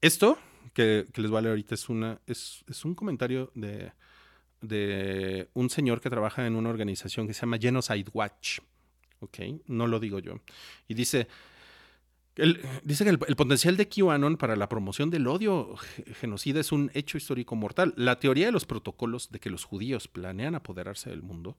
Esto que, que les leer ahorita es, una, es, es un comentario de, de un señor que trabaja en una organización que se llama Genocide Watch. ¿Ok? No lo digo yo. Y dice, El- dice que el, el potencial de QAnon para la promoción del odio ge- genocida es un hecho histórico mortal. La teoría de los protocolos de que los judíos planean apoderarse del mundo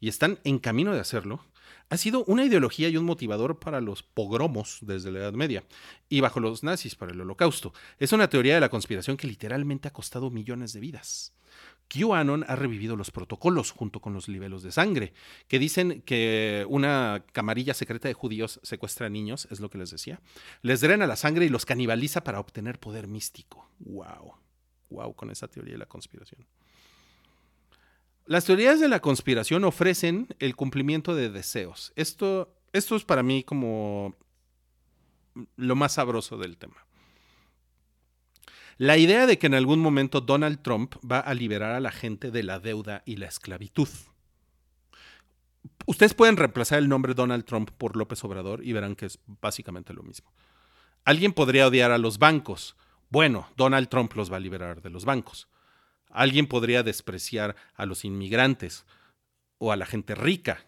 y están en camino de hacerlo ha sido una ideología y un motivador para los pogromos desde la Edad Media y bajo los nazis para el holocausto. Es una teoría de la conspiración que literalmente ha costado millones de vidas. QAnon ha revivido los protocolos junto con los libelos de sangre, que dicen que una camarilla secreta de judíos secuestra niños, es lo que les decía, les drena la sangre y los canibaliza para obtener poder místico. ¡Wow! ¡Wow! Con esa teoría de la conspiración. Las teorías de la conspiración ofrecen el cumplimiento de deseos. Esto, esto es para mí como lo más sabroso del tema. La idea de que en algún momento Donald Trump va a liberar a la gente de la deuda y la esclavitud. Ustedes pueden reemplazar el nombre Donald Trump por López Obrador y verán que es básicamente lo mismo. Alguien podría odiar a los bancos. Bueno, Donald Trump los va a liberar de los bancos. Alguien podría despreciar a los inmigrantes o a la gente rica.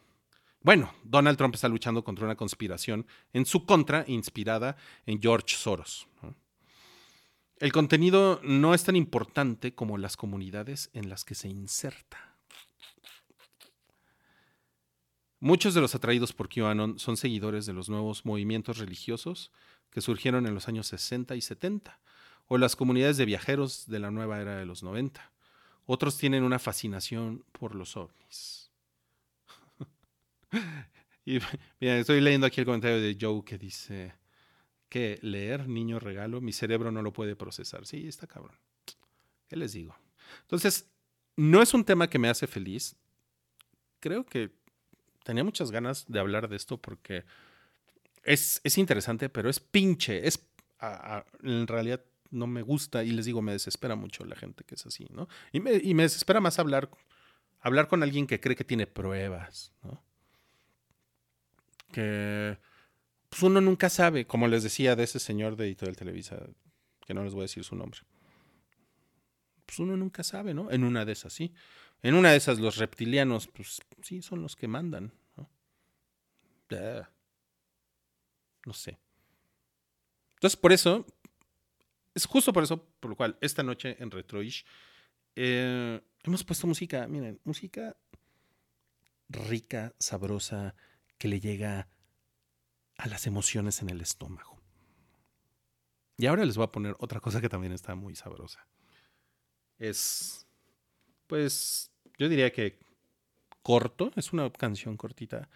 Bueno, Donald Trump está luchando contra una conspiración en su contra inspirada en George Soros. El contenido no es tan importante como las comunidades en las que se inserta. Muchos de los atraídos por QAnon son seguidores de los nuevos movimientos religiosos que surgieron en los años 60 y 70, o las comunidades de viajeros de la nueva era de los 90. Otros tienen una fascinación por los ovnis. y mira, estoy leyendo aquí el comentario de Joe que dice que leer, niño regalo, mi cerebro no lo puede procesar. Sí, está cabrón. ¿Qué les digo? Entonces, no es un tema que me hace feliz. Creo que tenía muchas ganas de hablar de esto porque es, es interesante, pero es pinche. Es, en realidad no me gusta y les digo, me desespera mucho la gente que es así, ¿no? Y me, y me desespera más hablar, hablar con alguien que cree que tiene pruebas, ¿no? Que pues uno nunca sabe, como les decía de ese señor de Editorial Televisa, que no les voy a decir su nombre. Pues uno nunca sabe, ¿no? En una de esas, sí. En una de esas, los reptilianos, pues sí, son los que mandan, ¿no? No sé. Entonces, por eso, es justo por eso, por lo cual, esta noche en Retroish, eh, hemos puesto música, miren, música rica, sabrosa, que le llega a las emociones en el estómago. Y ahora les voy a poner otra cosa que también está muy sabrosa. Es, pues, yo diría que corto, es una canción cortita.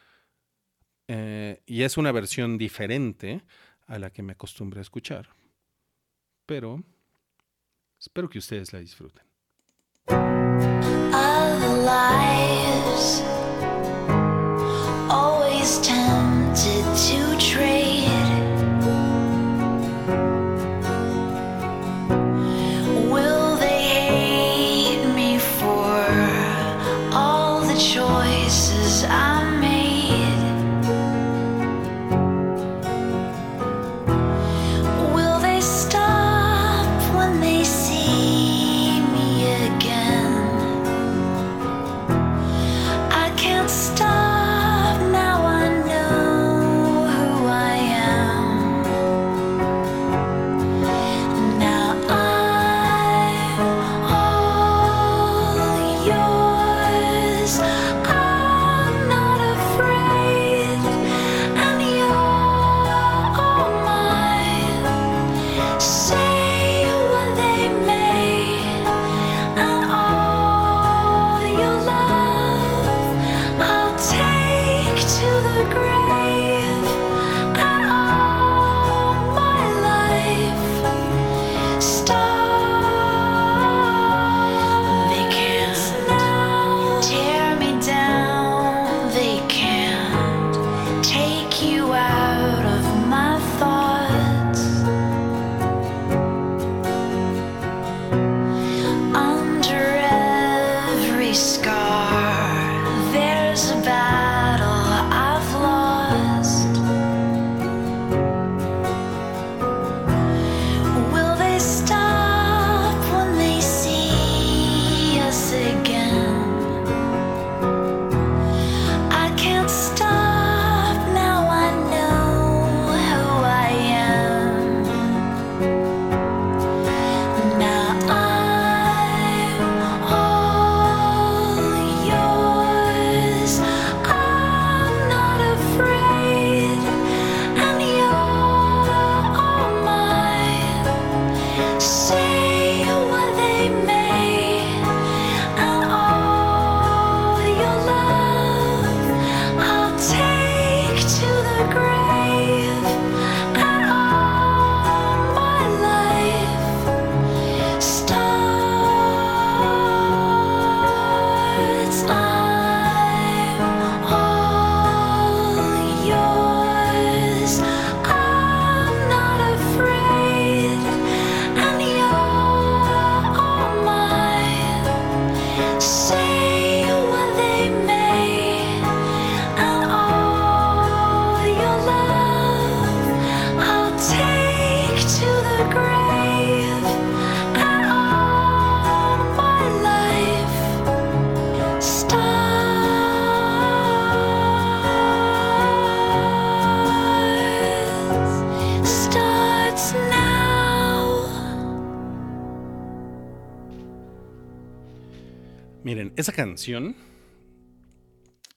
eh, y es una versión diferente a la que me acostumbré a escuchar. Pero espero que ustedes la disfruten.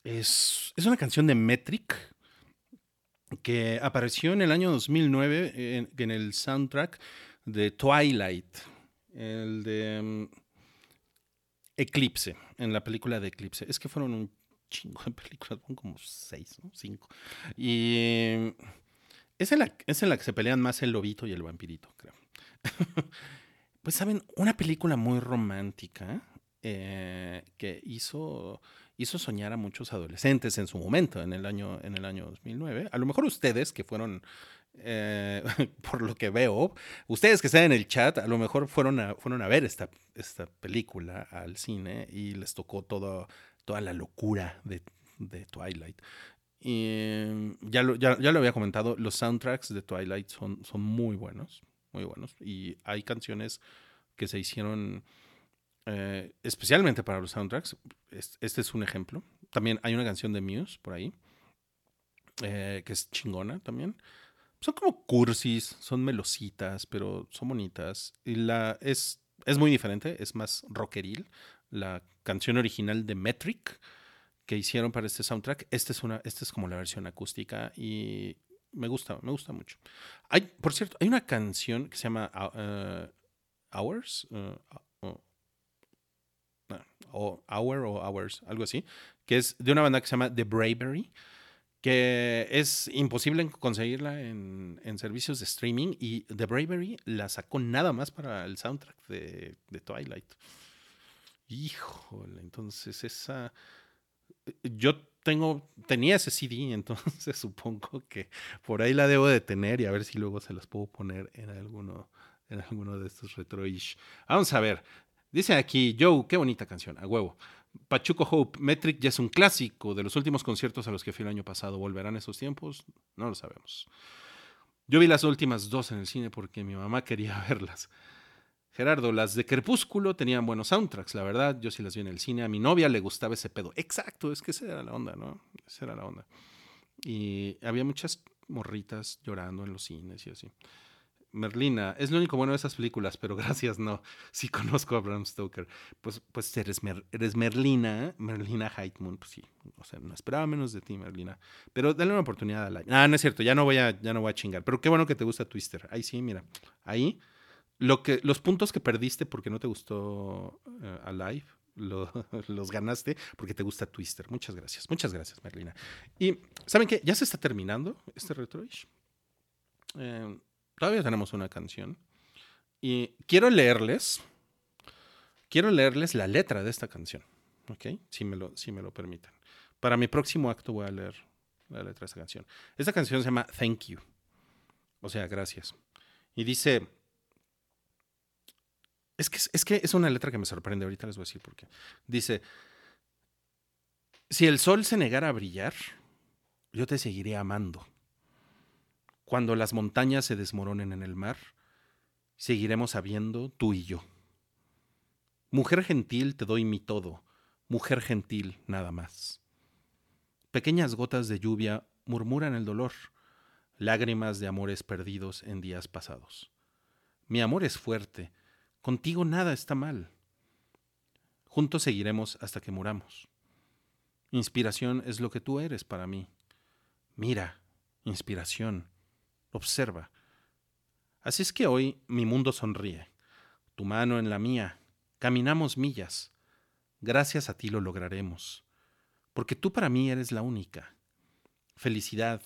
Es, es una canción de Metric que apareció en el año 2009 en, en el soundtrack de Twilight, el de mm, Eclipse, en la película de Eclipse. Es que fueron un chingo de películas, fueron como seis, cinco. Y es en, la, es en la que se pelean más el lobito y el vampirito, creo. pues saben, una película muy romántica eh, que hizo, hizo soñar a muchos adolescentes en su momento, en el año, en el año 2009. A lo mejor ustedes que fueron, eh, por lo que veo, ustedes que están en el chat, a lo mejor fueron a, fueron a ver esta, esta película al cine y les tocó todo, toda la locura de, de Twilight. Y ya lo, ya, ya lo había comentado, los soundtracks de Twilight son, son muy buenos, muy buenos. Y hay canciones que se hicieron eh, especialmente para los soundtracks. Es- Este es un ejemplo. También hay una canción de Muse por ahí, eh, que es chingona también. Son como cursis, son melositas, pero son bonitas. Y la es, es muy diferente, es más rockeril. La canción original de Metric que hicieron para este soundtrack, esta es, una, esta es como la versión acústica y me gusta, me gusta mucho. Hay, por cierto, hay una canción que se llama uh, Hours, uh, uh, o Hour o Hours, algo así, que es de una banda que se llama The Bravery, que es imposible conseguirla en, en servicios de streaming y The Bravery la sacó nada más para el soundtrack de, de Twilight. Híjole, entonces esa... Yo tengo, tenía ese CD, entonces supongo que por ahí la debo de tener y a ver si luego se las puedo poner en alguno, en alguno de estos retro-ish. Vamos a ver. Dice aquí, Joe, qué bonita canción, a huevo. Pachuco Hope, Metric ya es un clásico de los últimos conciertos a los que fui el año pasado. ¿Volverán esos tiempos? No lo sabemos. Yo vi las últimas dos en el cine porque mi mamá quería verlas. Gerardo, las de Crepúsculo tenían buenos soundtracks, la verdad. Yo sí las vi en el cine. A mi novia le gustaba ese pedo. Exacto, es que esa era la onda, ¿no? Esa era la onda. Y había muchas morritas llorando en los cines y así. Merlina, es lo único bueno de esas películas, pero gracias, no. Sí conozco a Bram Stoker. Pues, pues eres, Mer- eres Merlina, Merlina Heitman, pues sí. O sea, no esperaba menos de ti, Merlina. Pero dale una oportunidad a la. Ah, no es cierto, ya no voy a, ya no voy a chingar. Pero qué bueno que te gusta Twister. Ahí sí, mira. Ahí, lo que, los puntos que perdiste porque no te gustó eh, Alive, lo- los ganaste porque te gusta Twister. Muchas gracias. Muchas gracias, Merlina. Y, ¿saben qué? Ya se está terminando este retroish. Eh, todavía tenemos una canción. Y quiero leerles. Quiero leerles la letra de esta canción. ¿Ok? Si me lo, si me lo permiten. Para mi próximo acto voy a leer la letra de esta canción. Esta canción se llama Thank You. O sea, gracias. Y dice. Es que, es que es una letra que me sorprende. Ahorita les voy a decir por qué. Dice. Si el sol se negara a brillar, yo te seguiré amando. Cuando las montañas se desmoronen en el mar, seguiremos sabiendo tú y yo. Mujer gentil, te doy mi todo, mujer gentil, nada más. Pequeñas gotas de lluvia murmuran el dolor, lágrimas de amores perdidos en días pasados. Mi amor es fuerte, contigo nada está mal. Juntos seguiremos hasta que muramos. Inspiración es lo que tú eres para mí. Mira, inspiración, observa. Así es que hoy mi mundo sonríe, tu mano en la mía, caminamos millas. Gracias a ti lo lograremos, porque tú para mí eres la única. Felicidad,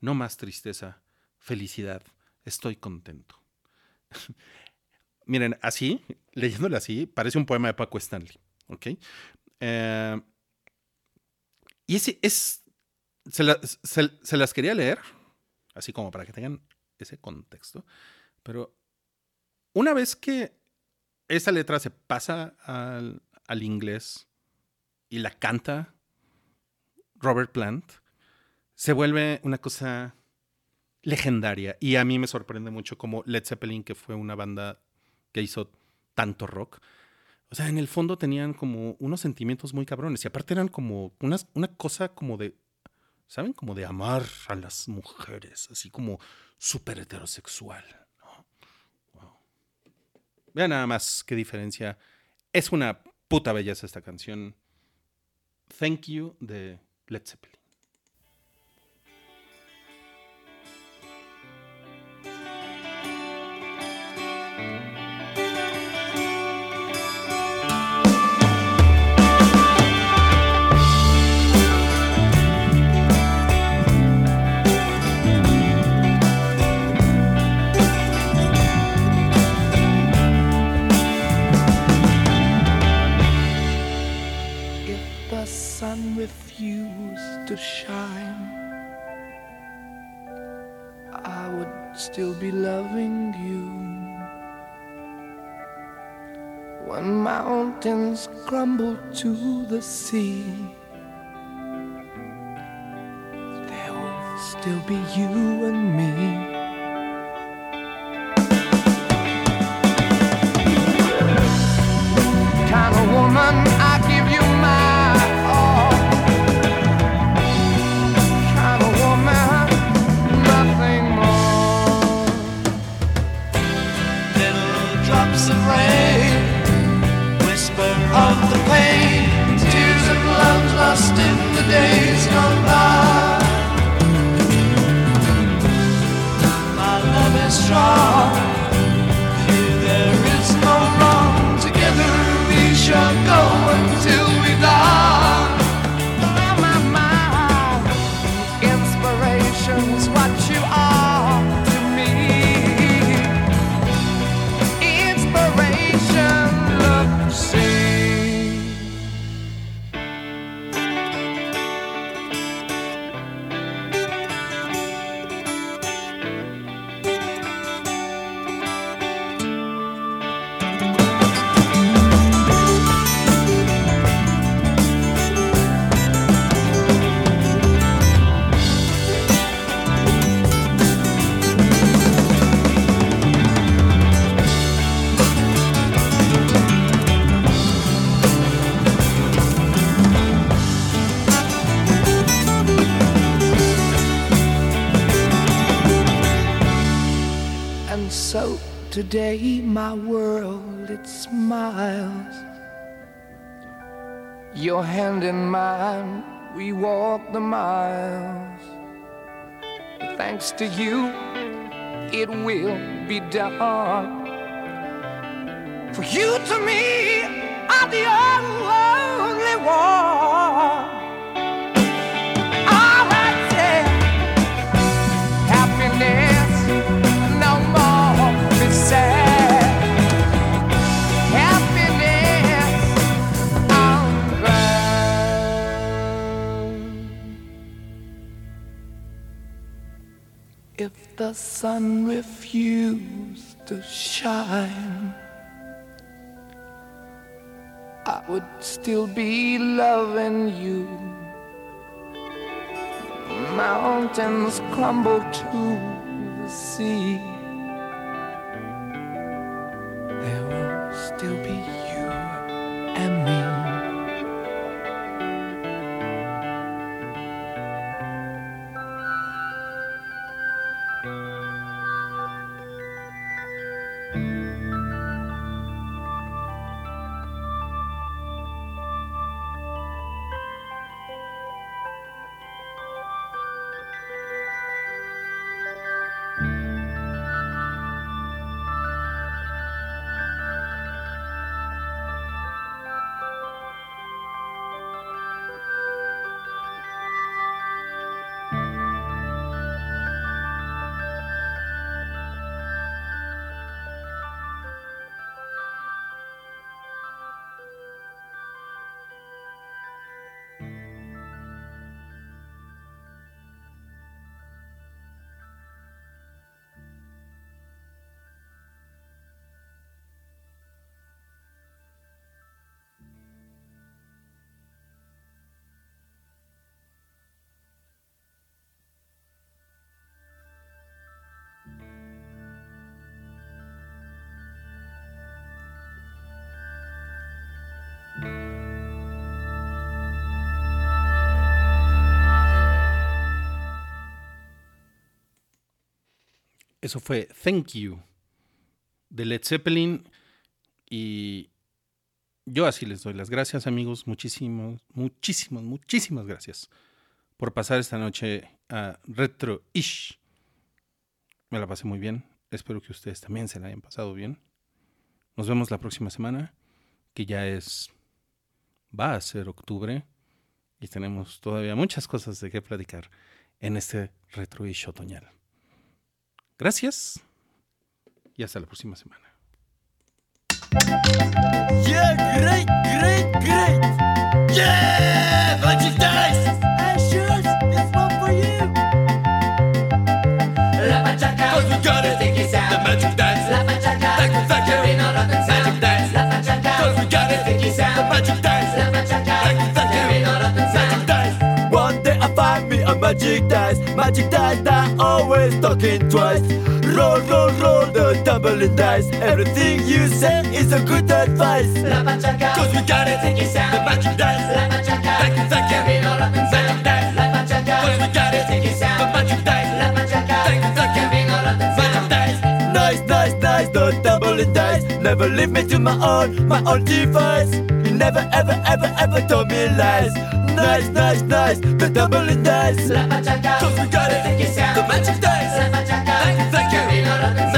no más tristeza, felicidad, estoy contento. Miren, así, leyéndolo así, parece un poema de Paco Stanley, ¿ok? Eh, y ese es, se, la- se- se las quería leer, así como para que tengan ese contexto, pero una vez que esa letra se pasa al, al inglés y la canta Robert Plant, se vuelve una cosa legendaria. Y a mí me sorprende mucho como Led Zeppelin, que fue una banda que hizo tanto rock, o sea, en el fondo tenían como unos sentimientos muy cabrones. Y aparte eran como unas, una cosa como de, ¿saben? Como de amar a las mujeres, así como súper heterosexual. ¿no? Wow. Vean nada más qué diferencia. Es una puta belleza esta canción. Thank You de Led Zeppelin. Refused to shine, I would still be loving you. When mountains crumble to the sea, there will still be you and me. Strong, today my world it smiles. Your hand in mine, we walk the miles. Thanks to you, it will be done. For you to me are the only one. The sun refused to shine, I would still be loving you. Mountains crumble to the sea. Eso fue Thank You de Led Zeppelin. Y yo así les doy las gracias, amigos. Muchísimas, muchísimas, muchísimas gracias por pasar esta noche a Retro Ish. Me la pasé muy bien. Espero que ustedes también se la hayan pasado bien. Nos vemos la próxima semana, que ya es. va a ser octubre. Y tenemos todavía muchas cosas de qué platicar en este Retro Ish otoñal. Gracias y hasta la próxima semana. Yeah, great, great, great. Yeah, Magic. The Magic Dice. La. The Magic Dice. Magic dice, magic dice that always talking twice. Roll, roll, roll the tumbling dice. Everything you say is a good advice. La pachaca, cause we got it. The magic dice. La pachaca, thank you, thank you. Magic dice. La never leave me to my own, my own device. He never, ever, ever, ever told me lies. Nice, nice, nice, the double is nice. Cause we got it, the magic dice. Thank you, thank you.